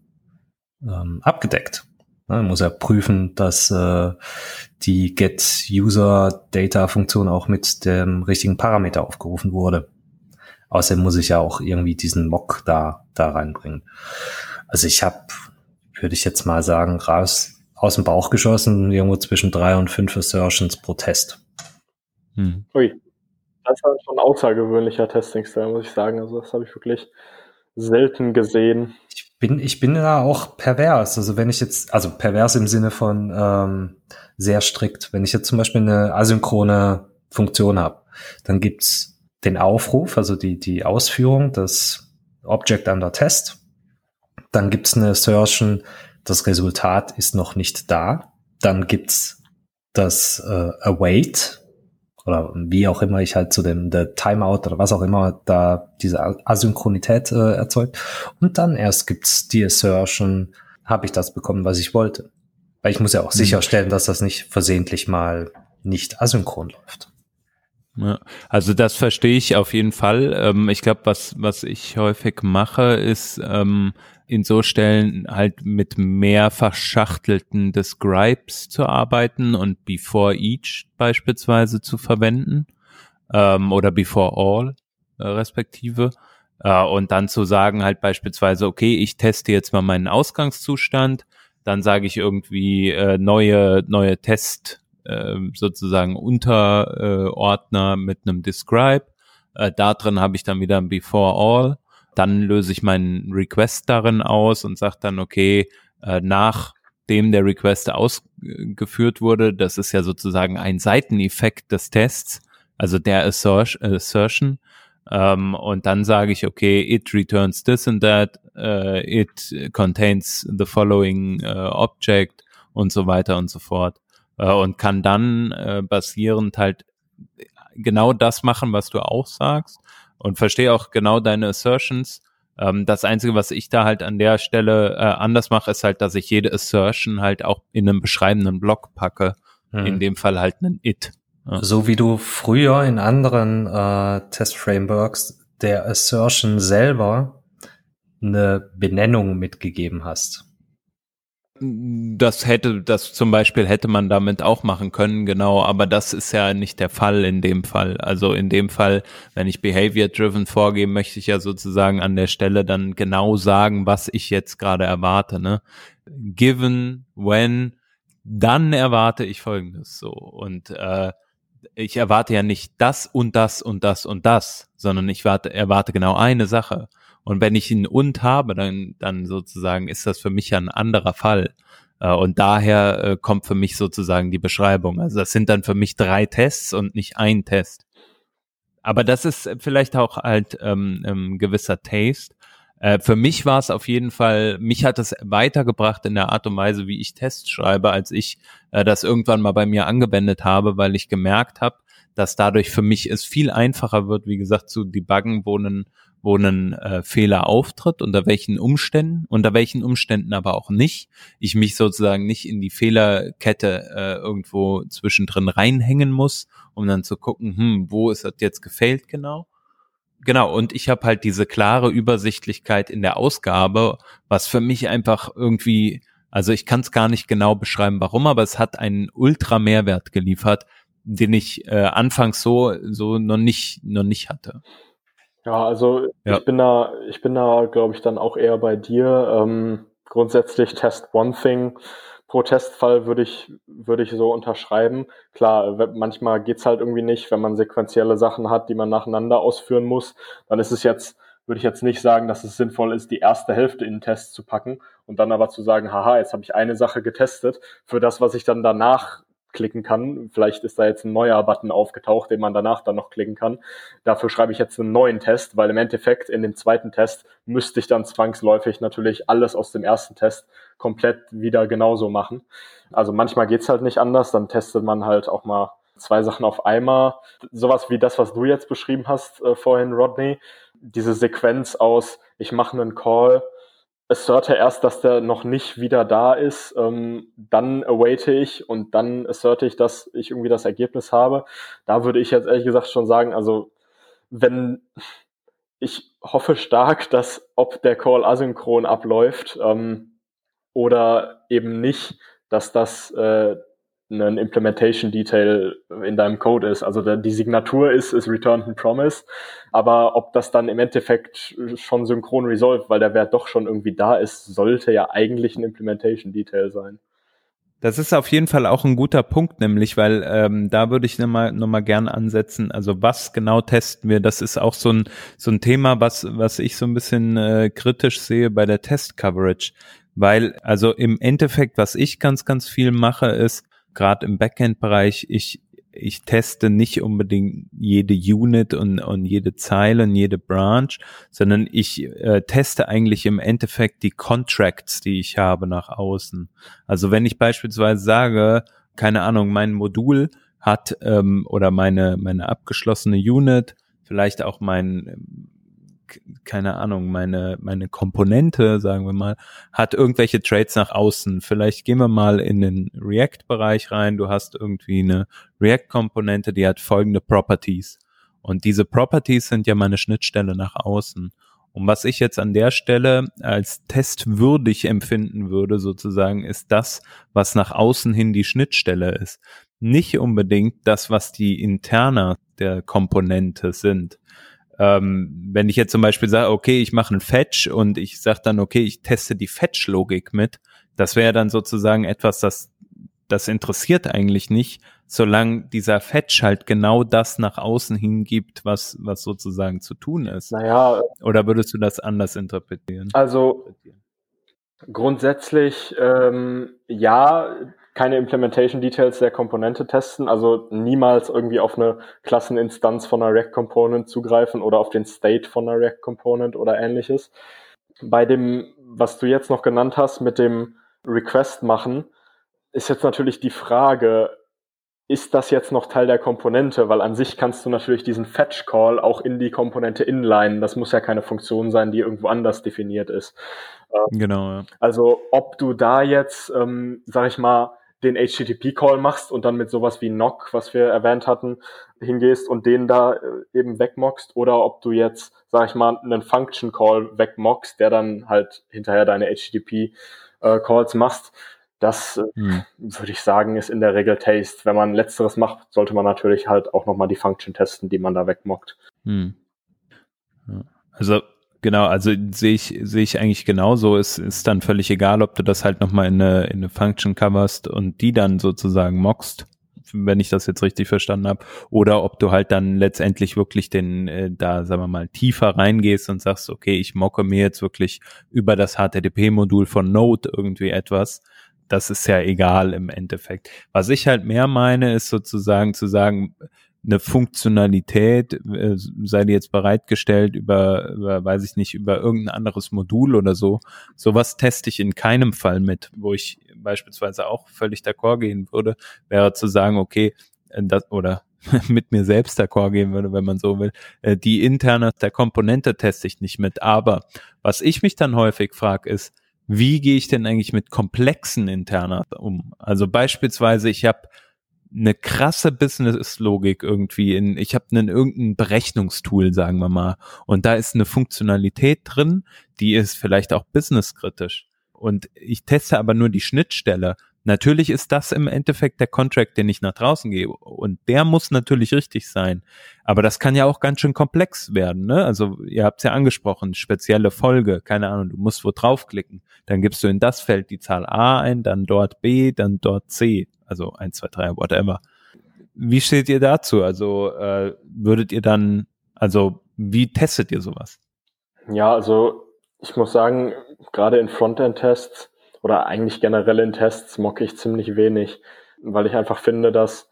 ähm, abgedeckt. Man muss ja prüfen, dass äh, die Get-User-Data-Funktion auch mit dem richtigen Parameter aufgerufen wurde. Außerdem muss ich ja auch irgendwie diesen Mock da, da reinbringen. Also ich habe, würde ich jetzt mal sagen, raus aus dem Bauch geschossen, irgendwo zwischen drei und fünf Assertions pro Test. Hm. Ui, das ist halt schon ein außergewöhnlicher Testing-Style, muss ich sagen. Also das habe ich wirklich selten gesehen. Bin, ich bin da auch pervers. Also wenn ich jetzt, also pervers im Sinne von ähm, sehr strikt. Wenn ich jetzt zum Beispiel eine asynchrone Funktion habe, dann gibt's den Aufruf, also die, die Ausführung, das Object under Test. Dann gibt's eine Assertion, das Resultat ist noch nicht da. Dann gibt's das äh, Await oder wie auch immer ich halt zu dem der Timeout oder was auch immer da diese Asynchronität äh, erzeugt. Und dann erst gibt's die Assertion, habe ich das bekommen, was ich wollte. Weil ich muss ja auch mhm. sicherstellen, dass das nicht versehentlich mal nicht asynchron läuft. Ja, also das verstehe ich auf jeden Fall. Ähm, ich glaube, was, was ich häufig mache, ist ähm, in so Stellen halt mit mehr verschachtelten Describes zu arbeiten und before each beispielsweise zu verwenden ähm, oder before all äh, respektive. Äh, und dann zu sagen halt beispielsweise, okay, ich teste jetzt mal meinen Ausgangszustand, dann sage ich irgendwie äh, neue, neue Test äh, sozusagen Unterordner mit einem Describe. Äh, da drin habe ich dann wieder ein Before All. Dann löse ich meinen Request darin aus und sage dann, okay, äh, nachdem der Request ausgeführt wurde, das ist ja sozusagen ein Seiteneffekt des Tests, also der Assertion. Um, und dann sage ich, okay, it returns this and that, uh, it contains the following uh, object und so weiter und so fort äh, und kann dann basierend halt genau das machen, was du auch sagst und verstehe auch genau deine Assertions. Ähm, das Einzige, was ich da halt an der Stelle äh, anders mache, ist halt, dass ich jede Assertion halt auch in einem beschreibenden Block packe. Mhm. In dem Fall halt einen It. Ja. So wie du früher in anderen äh, Test-Frameworks der Assertion selber eine Benennung mitgegeben hast. Das hätte, das zum Beispiel hätte man damit auch machen können, genau, aber das ist ja nicht der Fall in dem Fall. Also in dem Fall, wenn ich behavior-driven vorgehe, möchte ich ja sozusagen an der Stelle dann genau sagen, was ich jetzt gerade erwarte. Ne? Given when dann erwarte ich Folgendes so und äh, ich erwarte ja nicht das und das und das und das, sondern ich warte, erwarte genau eine Sache. Und wenn ich ein und habe, dann, dann sozusagen ist das für mich ja ein anderer Fall. Äh, und daher äh, kommt für mich sozusagen die Beschreibung. Also das sind dann für mich drei Tests und nicht ein Test. Aber das ist vielleicht auch halt ähm, ähm, gewisser Taste. Äh, für mich war es auf jeden Fall, mich hat es weitergebracht in der Art und Weise, wie ich Tests schreibe, als ich äh, das irgendwann mal bei mir angewendet habe, weil ich gemerkt habe, dass dadurch für mich es viel einfacher wird, wie gesagt, zu debuggen, wo ein, wo ein äh, Fehler auftritt, unter welchen Umständen, unter welchen Umständen aber auch nicht. Ich mich sozusagen nicht in die Fehlerkette äh, irgendwo zwischendrin reinhängen muss, um dann zu gucken, hm, wo ist das jetzt gefailt genau genau, und ich habe halt diese klare Übersichtlichkeit in der Ausgabe, was für mich einfach irgendwie, also ich kann es gar nicht genau beschreiben, warum, aber es hat einen ultra Mehrwert geliefert, den ich äh, anfangs so so noch nicht noch nicht hatte. Ja, also ja. ich bin da, ich bin da, glaube ich, dann auch eher bei dir. Ähm, grundsätzlich Test One Thing Protestfall würde ich, würde ich so unterschreiben. Klar, manchmal geht's halt irgendwie nicht, wenn man sequentielle Sachen hat, die man nacheinander ausführen muss. Dann ist es jetzt, würde ich jetzt nicht sagen, dass es sinnvoll ist, die erste Hälfte in den Test zu packen und dann aber zu sagen, haha, jetzt habe ich eine Sache getestet. Für das, was ich dann danach klicken kann. Vielleicht ist da jetzt ein neuer Button aufgetaucht, den man danach dann noch klicken kann. Dafür schreibe ich jetzt einen neuen Test, weil im Endeffekt in dem zweiten Test müsste ich dann zwangsläufig natürlich alles aus dem ersten Test komplett wieder genauso machen. Also manchmal geht's halt nicht anders, dann testet man halt auch mal zwei Sachen auf einmal. Sowas wie das, was du jetzt beschrieben hast äh, vorhin, Rodney. Diese Sequenz aus, ich mache einen Call, asserte erst, dass der noch nicht wieder da ist, ähm, dann awaite ich und dann asserte ich, dass ich irgendwie das Ergebnis habe. Da würde ich jetzt ehrlich gesagt schon sagen, also wenn ich hoffe stark, dass ob der Call asynchron abläuft ähm, oder eben nicht, dass das äh, ein Implementation Detail in deinem Code ist. Also die Signatur ist, ist returned and promise. Aber ob das dann im Endeffekt schon synchron resolved, weil der Wert doch schon irgendwie da ist, sollte ja eigentlich ein Implementation Detail sein. Das ist auf jeden Fall auch ein guter Punkt, nämlich, weil ähm, da würde ich nochmal noch mal gern ansetzen. Also was genau testen wir? Das ist auch so ein so ein Thema, was was ich so ein bisschen äh, kritisch sehe bei der Test Coverage, weil also im Endeffekt, was ich ganz ganz viel mache, ist gerade im Backend-Bereich, ich, ich teste nicht unbedingt jede Unit und, und jede Zeile und jede Branch, sondern ich äh, teste eigentlich im Endeffekt die Contracts, die ich habe nach außen. Also wenn ich beispielsweise sage, keine Ahnung, mein Modul hat ähm, oder meine, meine abgeschlossene Unit, vielleicht auch mein keine Ahnung, meine, meine Komponente, sagen wir mal, hat irgendwelche Trades nach außen. Vielleicht gehen wir mal in den React-Bereich rein. Du hast irgendwie eine React-Komponente, die hat folgende Properties. Und diese Properties sind ja meine Schnittstelle nach außen. Und was ich jetzt an der Stelle als testwürdig empfinden würde, sozusagen, ist das, was nach außen hin die Schnittstelle ist. Nicht unbedingt das, was die Interna der Komponente sind ähm, wenn ich jetzt zum Beispiel sage, okay, ich mache einen Fetch und ich sage dann, okay, ich teste die Fetch-Logik mit, das wäre dann sozusagen etwas, das, das interessiert eigentlich nicht, solange dieser Fetch halt genau das nach außen hingibt, was, was sozusagen zu tun ist. Naja. Oder würdest du das anders interpretieren? Also grundsätzlich ähm, ja, keine Implementation Details der Komponente testen, also niemals irgendwie auf eine Klasseninstanz von einer React Component zugreifen oder auf den State von einer React Component oder ähnliches. Bei dem, was du jetzt noch genannt hast, mit dem Request machen, ist jetzt natürlich die Frage, ist das jetzt noch Teil der Komponente? Weil an sich kannst du natürlich diesen Fetch Call auch in die Komponente inline. Das muss ja keine Funktion sein, die irgendwo anders definiert ist. Genau. Ja. Also ob du da jetzt, ähm, sag ich mal, den HTTP-Call machst und dann mit sowas wie Knock, was wir erwähnt hatten, hingehst und den da äh, eben wegmockst oder ob du jetzt, sag ich mal, einen Function-Call wegmockst, der dann halt hinterher deine HTTP-Calls äh, machst. Das äh, hm. würde ich sagen, ist in der Regel Taste. Wenn man letzteres macht, sollte man natürlich halt auch nochmal die Function testen, die man da wegmockt. Hm. Also Genau, also sehe ich, sehe ich eigentlich genauso. Es ist dann völlig egal, ob du das halt nochmal in eine, in eine Function coverst und die dann sozusagen mockst, wenn ich das jetzt richtig verstanden habe, oder ob du halt dann letztendlich wirklich den, äh, da, sagen wir mal, tiefer reingehst und sagst, okay, ich mocke mir jetzt wirklich über das HTTP-Modul von Node irgendwie etwas. Das ist ja egal im Endeffekt. Was ich halt mehr meine, ist sozusagen zu sagen, eine Funktionalität, äh, sei die jetzt bereitgestellt über, über, weiß ich nicht, über irgendein anderes Modul oder so. Sowas teste ich in keinem Fall mit, wo ich beispielsweise auch völlig d'accord gehen würde, wäre zu sagen, okay, äh, das, oder mit mir selbst d'accord gehen würde, wenn man so will. Äh, die interne der Komponente teste ich nicht mit. Aber was ich mich dann häufig frage, ist, wie gehe ich denn eigentlich mit komplexen Interner um? Also beispielsweise, ich habe eine krasse Business-Logik irgendwie in, ich habe einen irgendein Berechnungstool, sagen wir mal, und da ist eine Funktionalität drin, die ist vielleicht auch businesskritisch. Und ich teste aber nur die Schnittstelle. Natürlich ist das im Endeffekt der Contract, den ich nach draußen gebe. Und der muss natürlich richtig sein. Aber das kann ja auch ganz schön komplex werden. Ne? Also ihr habt es ja angesprochen, spezielle Folge, keine Ahnung, du musst wo draufklicken. Dann gibst du in das Feld die Zahl A ein, dann dort B, dann dort C also 1, 2, 3, whatever. Wie steht ihr dazu? Also äh, würdet ihr dann, also wie testet ihr sowas? Ja, also ich muss sagen, gerade in Frontend-Tests oder eigentlich generell in Tests mocke ich ziemlich wenig, weil ich einfach finde, dass,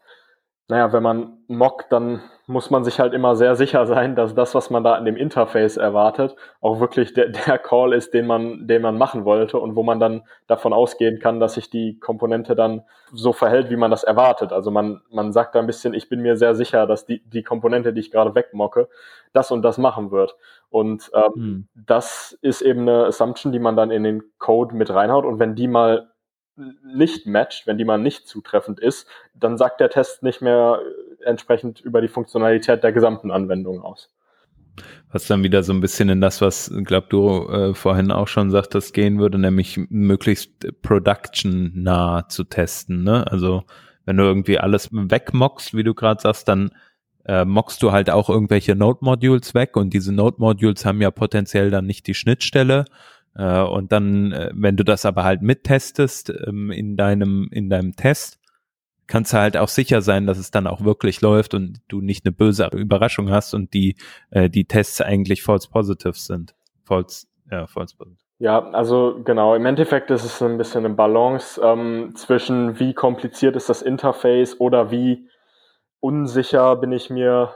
naja, wenn man mockt, dann muss man sich halt immer sehr sicher sein, dass das, was man da in dem Interface erwartet, auch wirklich der, der Call ist, den man, den man machen wollte und wo man dann davon ausgehen kann, dass sich die Komponente dann so verhält, wie man das erwartet. Also man, man sagt da ein bisschen, ich bin mir sehr sicher, dass die, die Komponente, die ich gerade wegmocke, das und das machen wird. Und ähm, hm. das ist eben eine Assumption, die man dann in den Code mit reinhaut. Und wenn die mal nicht matcht, wenn die mal nicht zutreffend ist, dann sagt der Test nicht mehr entsprechend über die Funktionalität der gesamten Anwendung aus. Was dann wieder so ein bisschen in das, was, glaub du, äh, vorhin auch schon sagtest, gehen würde, nämlich möglichst production-nah zu testen. Ne? Also wenn du irgendwie alles wegmockst, wie du gerade sagst, dann äh, mockst du halt auch irgendwelche Node-Modules weg und diese Node-Modules haben ja potenziell dann nicht die Schnittstelle. Äh, und dann, äh, wenn du das aber halt mittestest ähm, in deinem, in deinem Test, kannst du halt auch sicher sein, dass es dann auch wirklich läuft und du nicht eine böse Überraschung hast und die, äh, die Tests eigentlich false positive sind. False, ja, false positive. Ja, also genau, im Endeffekt ist es ein bisschen eine Balance ähm, zwischen wie kompliziert ist das Interface oder wie unsicher bin ich mir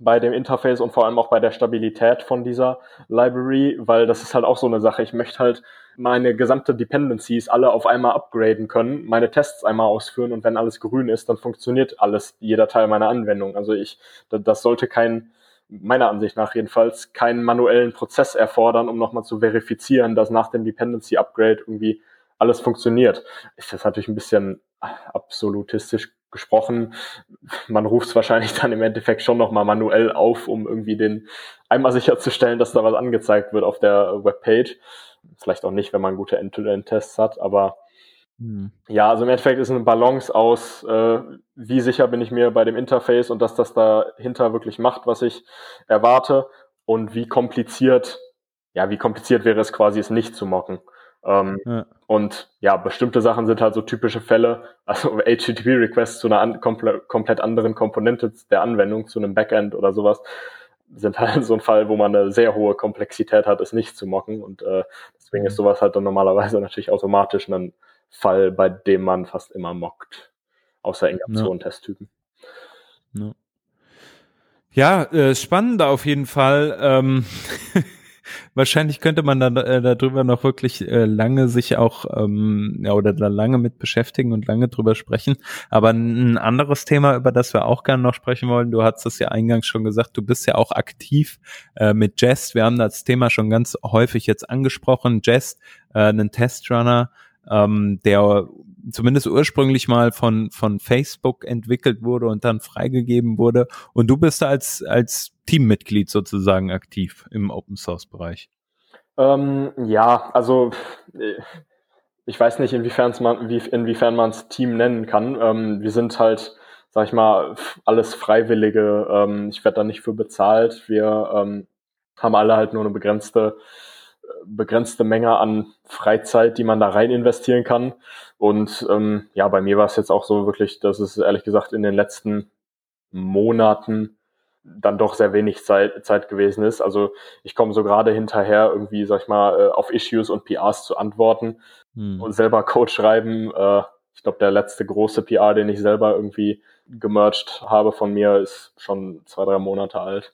bei dem Interface und vor allem auch bei der Stabilität von dieser Library, weil das ist halt auch so eine Sache. Ich möchte halt meine gesamte Dependencies alle auf einmal upgraden können, meine Tests einmal ausführen und wenn alles grün ist, dann funktioniert alles, jeder Teil meiner Anwendung. Also ich, das sollte kein, meiner Ansicht nach jedenfalls, keinen manuellen Prozess erfordern, um nochmal zu verifizieren, dass nach dem Dependency Upgrade irgendwie alles funktioniert. Ist das natürlich ein bisschen absolutistisch gesprochen. Man ruft es wahrscheinlich dann im Endeffekt schon nochmal manuell auf, um irgendwie den einmal sicherzustellen, dass da was angezeigt wird auf der Webpage. Vielleicht auch nicht, wenn man gute End-to-End-Tests hat, aber hm. ja, also im Endeffekt ist eine Balance aus, äh, wie sicher bin ich mir bei dem Interface und dass das dahinter wirklich macht, was ich erwarte und wie kompliziert, ja, wie kompliziert wäre es quasi, es nicht zu mocken. Ähm, ja. Und ja, bestimmte Sachen sind halt so typische Fälle, also HTTP-Requests zu einer an, komple komplett anderen Komponente der Anwendung, zu einem Backend oder sowas, sind halt so ein Fall, wo man eine sehr hohe Komplexität hat, es nicht zu mocken. Und äh, deswegen ist mhm. sowas halt dann normalerweise natürlich automatisch ein Fall, bei dem man fast immer mockt. Außer in Optionen-Testtypen. Ja, ja äh, spannend auf jeden Fall. Ähm wahrscheinlich könnte man da, äh, darüber noch wirklich äh, lange sich auch ähm, ja, oder da lange mit beschäftigen und lange drüber sprechen. Aber ein anderes Thema, über das wir auch gerne noch sprechen wollen, du hast es ja eingangs schon gesagt, du bist ja auch aktiv äh, mit Jest. Wir haben das Thema schon ganz häufig jetzt angesprochen. Jest, äh, einen Testrunner, ähm, der zumindest ursprünglich mal von, von Facebook entwickelt wurde und dann freigegeben wurde. Und du bist da als, als Teammitglied sozusagen aktiv im Open Source Bereich. Ähm, ja, also ich weiß nicht, inwiefern man, wie, inwiefern man es Team nennen kann. Ähm, wir sind halt, sag ich mal, alles Freiwillige. Ähm, ich werde da nicht für bezahlt. Wir ähm, haben alle halt nur eine begrenzte begrenzte Menge an Freizeit, die man da rein investieren kann. Und ähm, ja, bei mir war es jetzt auch so wirklich, dass es ehrlich gesagt in den letzten Monaten dann doch sehr wenig Zeit, Zeit gewesen ist. Also ich komme so gerade hinterher, irgendwie, sag ich mal, äh, auf Issues und PRs zu antworten hm. und selber Code schreiben. Äh, ich glaube, der letzte große PR, den ich selber irgendwie gemerged habe von mir, ist schon zwei, drei Monate alt.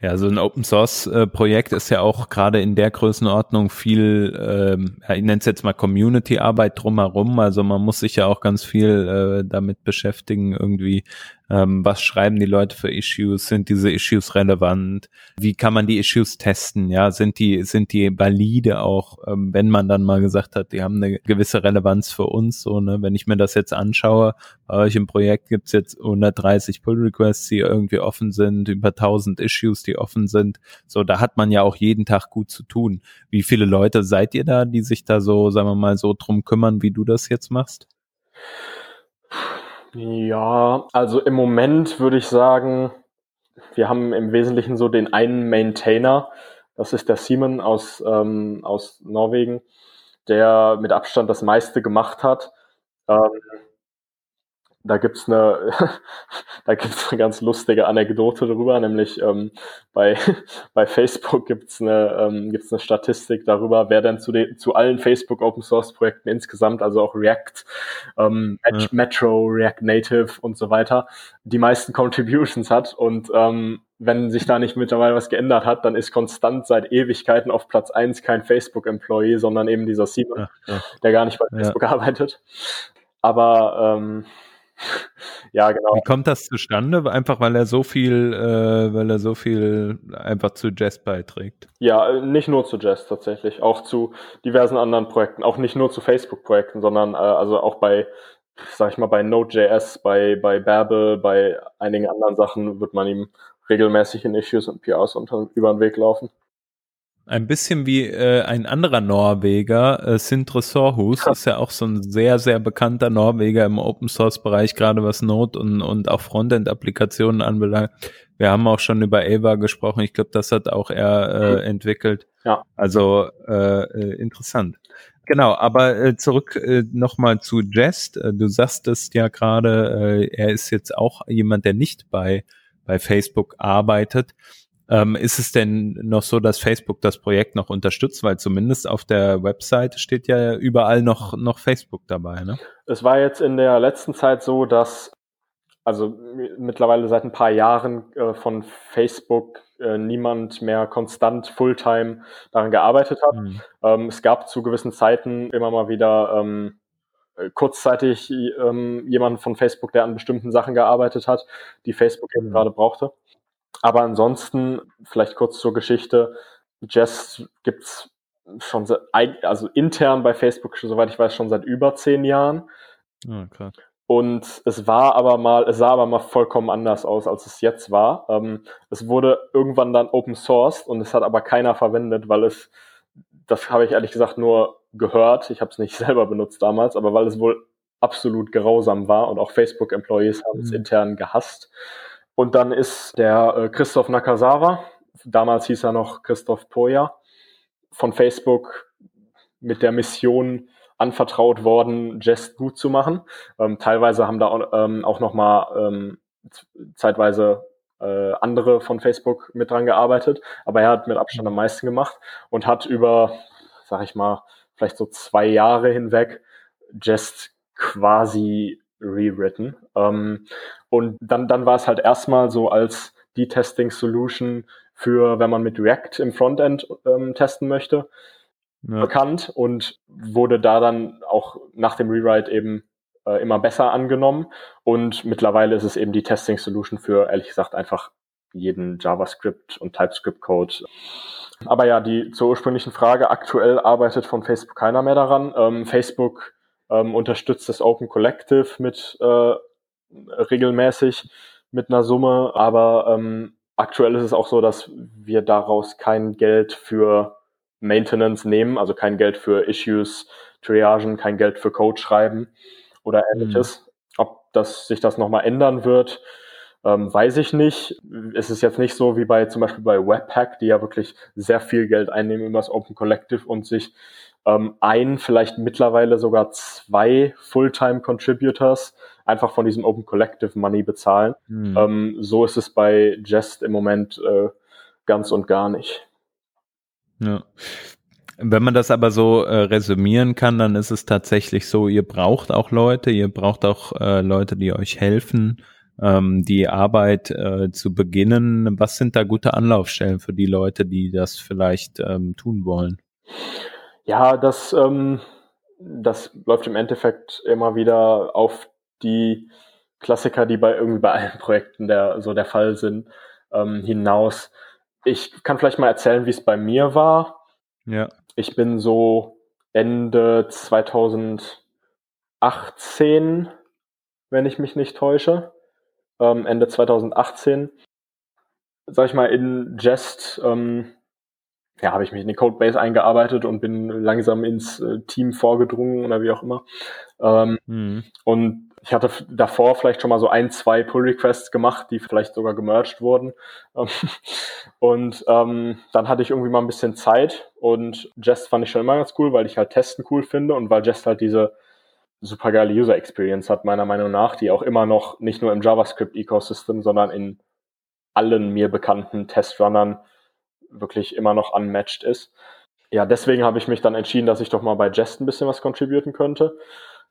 Ja, so ein Open Source äh, Projekt ist ja auch gerade in der Größenordnung viel, ähm, ich nenne es jetzt mal Community Arbeit drumherum. Also man muss sich ja auch ganz viel äh, damit beschäftigen, irgendwie ähm, was schreiben die Leute für Issues? Sind diese Issues relevant? Wie kann man die Issues testen? Ja, sind die, sind die valide auch, ähm, wenn man dann mal gesagt hat, die haben eine gewisse Relevanz für uns? So, ne? Wenn ich mir das jetzt anschaue, bei euch im Projekt gibt's jetzt 130 Pull Requests, die irgendwie offen sind, über 1000 Issues, die offen sind. So, da hat man ja auch jeden Tag gut zu tun. Wie viele Leute seid ihr da, die sich da so, sagen wir mal, so drum kümmern, wie du das jetzt machst? Ja, also im Moment würde ich sagen, wir haben im Wesentlichen so den einen Maintainer, das ist der Simon aus, ähm, aus Norwegen, der mit Abstand das meiste gemacht hat. Ähm, da gibt's eine, da gibt's eine ganz lustige Anekdote darüber, nämlich ähm, bei, bei Facebook gibt's eine, ähm, gibt's eine Statistik darüber, wer denn zu, den, zu allen Facebook Open Source Projekten insgesamt, also auch React, ähm, ja. Metro, React Native und so weiter, die meisten Contributions hat und ähm, wenn sich da nicht mittlerweile was geändert hat, dann ist konstant seit Ewigkeiten auf Platz eins kein Facebook-Employee, sondern eben dieser Simon, ja, ja. der gar nicht bei Facebook arbeitet. Aber ähm, ja, genau. Wie kommt das zustande? Einfach weil er so viel, äh, weil er so viel einfach zu Jazz beiträgt. Ja, nicht nur zu Jazz tatsächlich, auch zu diversen anderen Projekten, auch nicht nur zu Facebook-Projekten, sondern äh, also auch bei, sag ich mal, bei Node.js, bei, bei Babel, bei einigen anderen Sachen wird man ihm regelmäßig in Issues und PRs unter, über den Weg laufen. Ein bisschen wie äh, ein anderer Norweger, äh, Sindre Sorhus, ist ja auch so ein sehr, sehr bekannter Norweger im Open Source Bereich, gerade was Node und, und auch Frontend-Applikationen anbelangt. Wir haben auch schon über Ava gesprochen. Ich glaube, das hat auch er äh, mhm. entwickelt. Ja. Also äh, äh, interessant. Genau, aber äh, zurück äh, nochmal zu Jest. Äh, du sagst es ja gerade, äh, er ist jetzt auch jemand, der nicht bei, bei Facebook arbeitet. Ähm, ist es denn noch so, dass Facebook das Projekt noch unterstützt? Weil zumindest auf der Website steht ja überall noch, noch Facebook dabei, ne? Es war jetzt in der letzten Zeit so, dass also mittlerweile seit ein paar Jahren äh, von Facebook äh, niemand mehr konstant Fulltime daran gearbeitet hat. Mhm. Ähm, es gab zu gewissen Zeiten immer mal wieder ähm, äh, kurzzeitig ähm, jemanden von Facebook, der an bestimmten Sachen gearbeitet hat, die Facebook eben mhm. gerade brauchte. Aber ansonsten, vielleicht kurz zur Geschichte, Jazz gibt's schon, seit, also intern bei Facebook, soweit ich weiß, schon seit über zehn Jahren. Oh, klar. Und es war aber mal, es sah aber mal vollkommen anders aus, als es jetzt war. Ähm, es wurde irgendwann dann Open Sourced und es hat aber keiner verwendet, weil es, das habe ich ehrlich gesagt nur gehört, ich habe es nicht selber benutzt damals, aber weil es wohl absolut grausam war und auch Facebook-Employees haben es mhm. intern gehasst. Und dann ist der äh, Christoph Nakasawa, damals hieß er noch Christoph Poja, von Facebook mit der Mission anvertraut worden, Jest gut zu machen. Ähm, teilweise haben da auch, ähm, auch nochmal ähm, zeitweise äh, andere von Facebook mit dran gearbeitet, aber er hat mit Abstand am meisten gemacht und hat über, sag ich mal, vielleicht so zwei Jahre hinweg Jest quasi rewritten. Ähm, und dann, dann war es halt erstmal so als die Testing Solution für, wenn man mit React im Frontend ähm, testen möchte, ja. bekannt und wurde da dann auch nach dem Rewrite eben äh, immer besser angenommen. Und mittlerweile ist es eben die Testing Solution für, ehrlich gesagt, einfach jeden JavaScript und TypeScript Code. Aber ja, die zur ursprünglichen Frage, aktuell arbeitet von Facebook keiner mehr daran. Ähm, Facebook ähm, unterstützt das Open Collective mit äh, regelmäßig mit einer Summe, aber ähm, aktuell ist es auch so, dass wir daraus kein Geld für Maintenance nehmen, also kein Geld für Issues, Triagen, kein Geld für Code schreiben oder ähnliches. Mhm. Ob das sich das nochmal ändern wird, Ähm, weiß ich nicht. Es ist jetzt nicht so wie bei zum Beispiel bei Webpack, die ja wirklich sehr viel Geld einnehmen über das Open Collective und sich ähm, ein, vielleicht mittlerweile sogar zwei Fulltime Contributors einfach von diesem Open Collective Money bezahlen. Mhm. Ähm, so ist es bei Jest im Moment äh, ganz und gar nicht. Ja. Wenn man das aber so äh, resümieren kann, dann ist es tatsächlich so, ihr braucht auch Leute, ihr braucht auch äh, Leute, die euch helfen, ähm, die Arbeit äh, zu beginnen. Was sind da gute Anlaufstellen für die Leute, die das vielleicht ähm, tun wollen? Ja, das, ähm, das läuft im Endeffekt immer wieder auf die Klassiker, die bei irgendwie bei allen Projekten der so der Fall sind, ähm, hinaus. Ich kann vielleicht mal erzählen, wie es bei mir war. Ja. Ich bin so Ende 2018, wenn ich mich nicht täusche, ähm, Ende 2018, sag ich mal, in Jest, ähm, ja, habe ich mich in die Codebase eingearbeitet und bin langsam ins äh, Team vorgedrungen oder wie auch immer. Ähm, mhm. Und ich hatte davor vielleicht schon mal so ein, zwei Pull-Requests gemacht, die vielleicht sogar gemerged wurden. Ähm, und ähm, dann hatte ich irgendwie mal ein bisschen Zeit und Jest fand ich schon immer ganz cool, weil ich halt Testen cool finde und weil Jest halt diese super geile User Experience hat, meiner Meinung nach, die auch immer noch nicht nur im JavaScript-Ecosystem, sondern in allen mir bekannten Testrunnern wirklich immer noch unmatched ist. Ja, deswegen habe ich mich dann entschieden, dass ich doch mal bei Jest ein bisschen was contributen könnte.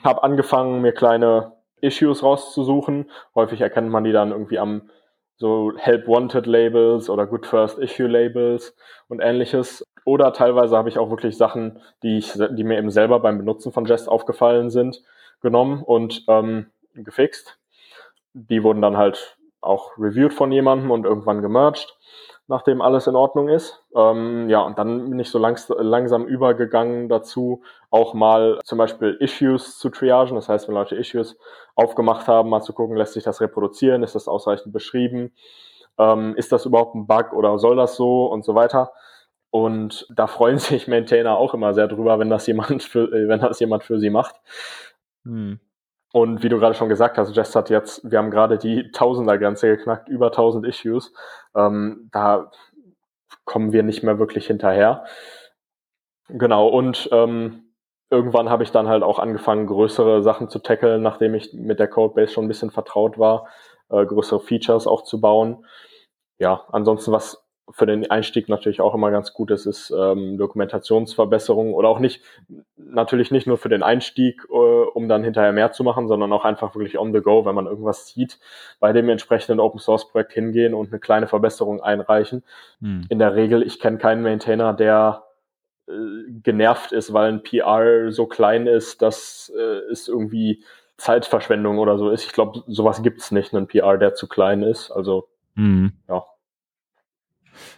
Habe angefangen, mir kleine Issues rauszusuchen. Häufig erkennt man die dann irgendwie am so Help Wanted Labels oder Good First Issue Labels und ähnliches. Oder teilweise habe ich auch wirklich Sachen, die ich, die mir eben selber beim Benutzen von Jest aufgefallen sind, genommen und ähm, gefixt. Die wurden dann halt auch reviewed von jemandem und irgendwann gemerged nachdem alles in Ordnung ist. Ähm, ja, und dann bin ich so langs langsam übergegangen dazu, auch mal zum Beispiel Issues zu triagen. Das heißt, wenn Leute Issues aufgemacht haben, mal zu gucken, lässt sich das reproduzieren, ist das ausreichend beschrieben, ähm, ist das überhaupt ein Bug oder soll das so und so weiter. Und da freuen sich Maintainer auch immer sehr drüber, wenn das jemand für, äh, wenn das jemand für sie macht. Hm. Und wie du gerade schon gesagt hast, Jess hat jetzt, wir haben gerade die Tausender-Grenze geknackt, über 1000 Issues. Ähm, da kommen wir nicht mehr wirklich hinterher. Genau, und ähm, irgendwann habe ich dann halt auch angefangen, größere Sachen zu tackeln, nachdem ich mit der Codebase schon ein bisschen vertraut war, äh, größere Features auch zu bauen. Ja, ansonsten, was für den Einstieg natürlich auch immer ganz gut ist, ist ähm, Dokumentationsverbesserung oder auch nicht, natürlich nicht nur für den Einstieg, äh, um dann hinterher mehr zu machen, sondern auch einfach wirklich on the go, wenn man irgendwas sieht, bei dem entsprechenden Open Source Projekt hingehen und eine kleine Verbesserung einreichen. Hm. In der Regel, ich kenne keinen Maintainer, der äh, genervt ist, weil ein PR so klein ist, dass äh, es irgendwie Zeitverschwendung oder so ist. Ich glaube, sowas gibt's nicht, einen PR, der zu klein ist. Also hm. ja.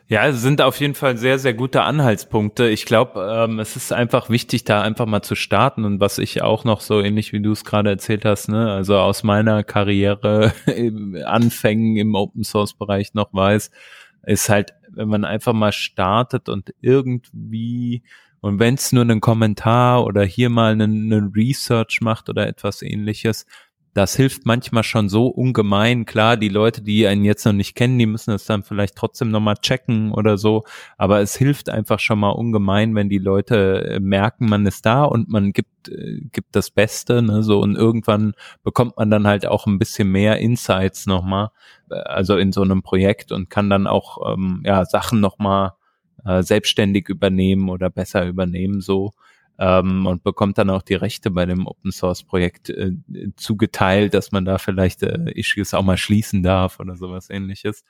Ja, es sind auf jeden Fall sehr, sehr gute Anhaltspunkte. Ich glaube, ähm, es ist einfach wichtig, da einfach mal zu starten. Und was ich auch noch so ähnlich wie du es gerade erzählt hast, ne, also aus meiner Karriere Anfängen im Open Source Bereich noch weiß, ist halt, wenn man einfach mal startet und irgendwie und wenn es nur einen Kommentar oder hier mal einen, einen Research macht oder etwas ähnliches, das hilft manchmal schon so ungemein. Klar, die Leute, die einen jetzt noch nicht kennen, die müssen es dann vielleicht trotzdem nochmal checken oder so. Aber es hilft einfach schon mal ungemein, wenn die Leute äh, merken, man ist da und man gibt, äh, gibt das Beste, ne, so. Und irgendwann bekommt man dann halt auch ein bisschen mehr Insights nochmal, äh, also in so einem Projekt und kann dann auch, ähm, ja, Sachen nochmal äh, selbstständig übernehmen oder besser übernehmen, so ähm, und bekommt dann auch die Rechte bei dem Open Source Projekt äh, zugeteilt, dass man da vielleicht äh, Issues auch mal schließen darf oder sowas ähnliches.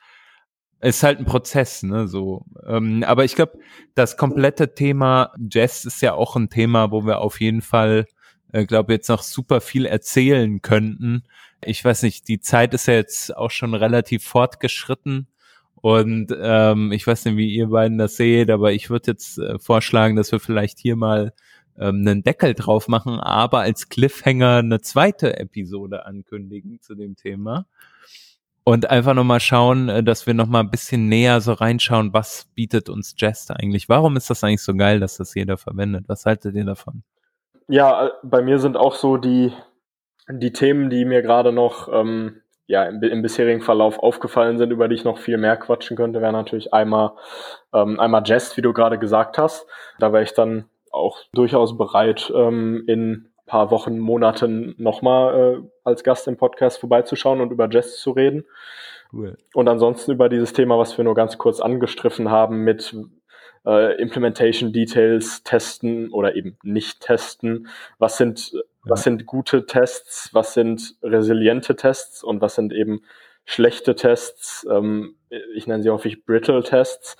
Ist halt ein Prozess, ne, so. Ähm, aber ich glaube, das komplette Thema Jazz ist ja auch ein Thema, wo wir auf jeden Fall, äh, glaube jetzt noch super viel erzählen könnten. Ich weiß nicht, die Zeit ist ja jetzt auch schon relativ fortgeschritten. Und ähm, ich weiß nicht, wie ihr beiden das seht, aber ich würde jetzt äh, vorschlagen, dass wir vielleicht hier mal ähm, einen Deckel drauf machen, aber als Cliffhanger eine zweite Episode ankündigen zu dem Thema. Und einfach nochmal schauen, äh, dass wir nochmal ein bisschen näher so reinschauen, was bietet uns Jest eigentlich? Warum ist das eigentlich so geil, dass das jeder verwendet? Was haltet ihr davon? Ja, äh, bei mir sind auch so die, die Themen, die mir gerade noch ähm, ja, im, im, bisherigen Verlauf aufgefallen sind, über die ich noch viel mehr quatschen könnte, wäre natürlich einmal, ähm, einmal Jest, wie du gerade gesagt hast. Da wäre ich dann auch durchaus bereit, ähm, in paar Wochen, Monaten nochmal äh, als Gast im Podcast vorbeizuschauen und über Jest zu reden. Cool. Und ansonsten über dieses Thema, was wir nur ganz kurz angestriffen haben, mit äh, Implementation Details testen oder eben nicht testen. Was sind, ja. was sind gute Tests? Was sind resiliente Tests? Und was sind eben schlechte Tests? Ähm, ich nenne sie häufig brittle Tests.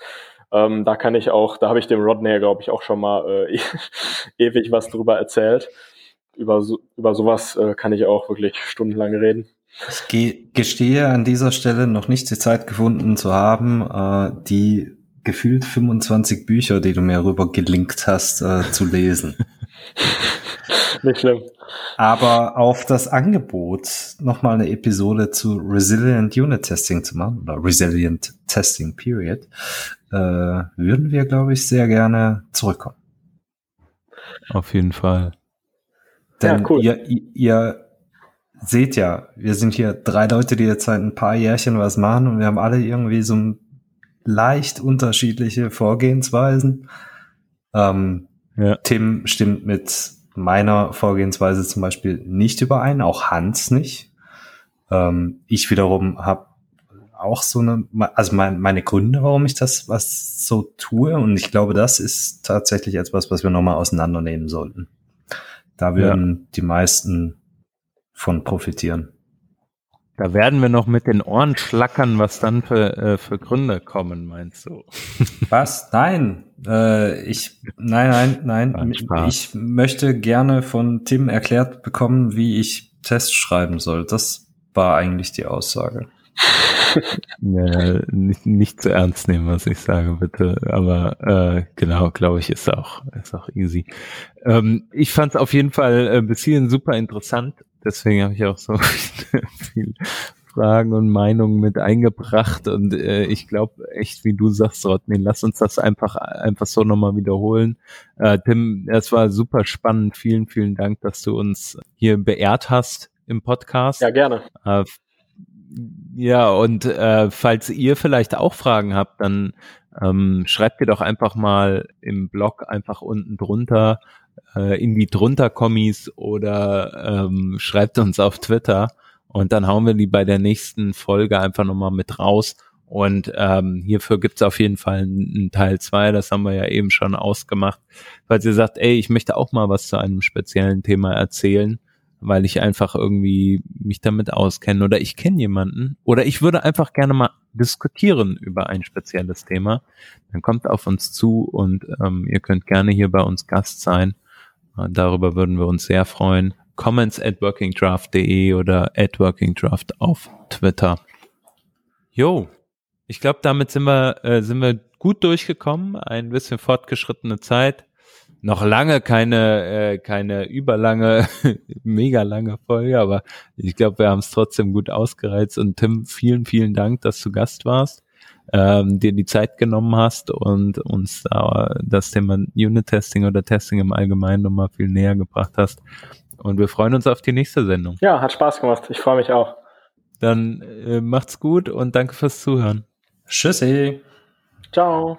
Ähm, da kann ich auch, da habe ich dem Rodney, glaube ich, auch schon mal äh, ewig was drüber erzählt. Über, so, über sowas äh, kann ich auch wirklich stundenlang reden. Ich ge gestehe an dieser Stelle noch nicht die Zeit gefunden zu haben, äh, die gefühlt 25 Bücher, die du mir rüber gelinkt hast, äh, zu lesen. Nicht schlimm. Aber auf das Angebot, nochmal eine Episode zu Resilient Unit Testing zu machen, oder Resilient Testing Period, äh, würden wir, glaube ich, sehr gerne zurückkommen. Auf jeden Fall. Denn ja, cool. ihr, ihr seht ja, wir sind hier drei Leute, die jetzt seit ein paar Jährchen was machen und wir haben alle irgendwie so leicht unterschiedliche Vorgehensweisen. Ähm, ja. Tim stimmt mit meiner Vorgehensweise zum Beispiel nicht überein, auch Hans nicht. Ähm, ich wiederum habe auch so eine, also mein, meine Gründe, warum ich das was so tue. Und ich glaube, das ist tatsächlich etwas, was wir nochmal auseinandernehmen sollten. Da würden ja. die meisten von profitieren. Da werden wir noch mit den Ohren schlackern, was dann für, äh, für Gründe kommen, meinst du? Was? Nein. Äh, ich, nein, nein, nein. Ich möchte gerne von Tim erklärt bekommen, wie ich Tests schreiben soll. Das war eigentlich die Aussage. ja, nicht, nicht zu ernst nehmen, was ich sage, bitte. Aber äh, genau, glaube ich, ist auch, ist auch easy. Ähm, ich fand es auf jeden Fall äh, bis hierhin super interessant deswegen habe ich auch so viel Fragen und Meinungen mit eingebracht und äh, ich glaube echt, wie du sagst, Rodney, lass uns das einfach einfach so nochmal wiederholen. Äh, Tim, es war super spannend. Vielen, vielen Dank, dass du uns hier beehrt hast im Podcast. Ja, gerne. Äh, ja, und äh, falls ihr vielleicht auch Fragen habt, dann ähm, schreibt ihr doch einfach mal im Blog einfach unten drunter äh, in die drunter Kommis oder ähm, schreibt uns auf Twitter und dann hauen wir die bei der nächsten Folge einfach nochmal mit raus. Und ähm, hierfür gibt's auf jeden Fall einen Teil zwei, das haben wir ja eben schon ausgemacht. Falls ihr sagt, ey, ich möchte auch mal was zu einem speziellen Thema erzählen, weil ich einfach irgendwie mich damit auskenne oder ich kenne jemanden oder ich würde einfach gerne mal diskutieren über ein spezielles Thema, dann kommt auf uns zu und ähm, ihr könnt gerne hier bei uns Gast sein Darüber würden wir uns sehr freuen. Comments at workingdraft.de oder at workingdraft auf Twitter. Jo, ich glaube, damit sind wir, äh, sind wir gut durchgekommen. Ein bisschen fortgeschrittene Zeit. Noch lange keine, äh, keine überlange, mega lange Folge, aber ich glaube, wir haben es trotzdem gut ausgereizt. Und Tim, vielen, vielen Dank, dass du Gast warst ähm, dir die Zeit genommen hast und uns da das Thema Unit-Testing oder Testing im Allgemeinen nochmal viel näher gebracht hast. Und wir freuen uns auf die nächste Sendung. Ja, hat Spaß gemacht. Ich freue mich auch. Dann äh, macht's gut und danke fürs Zuhören. Tschüssi. Ciao.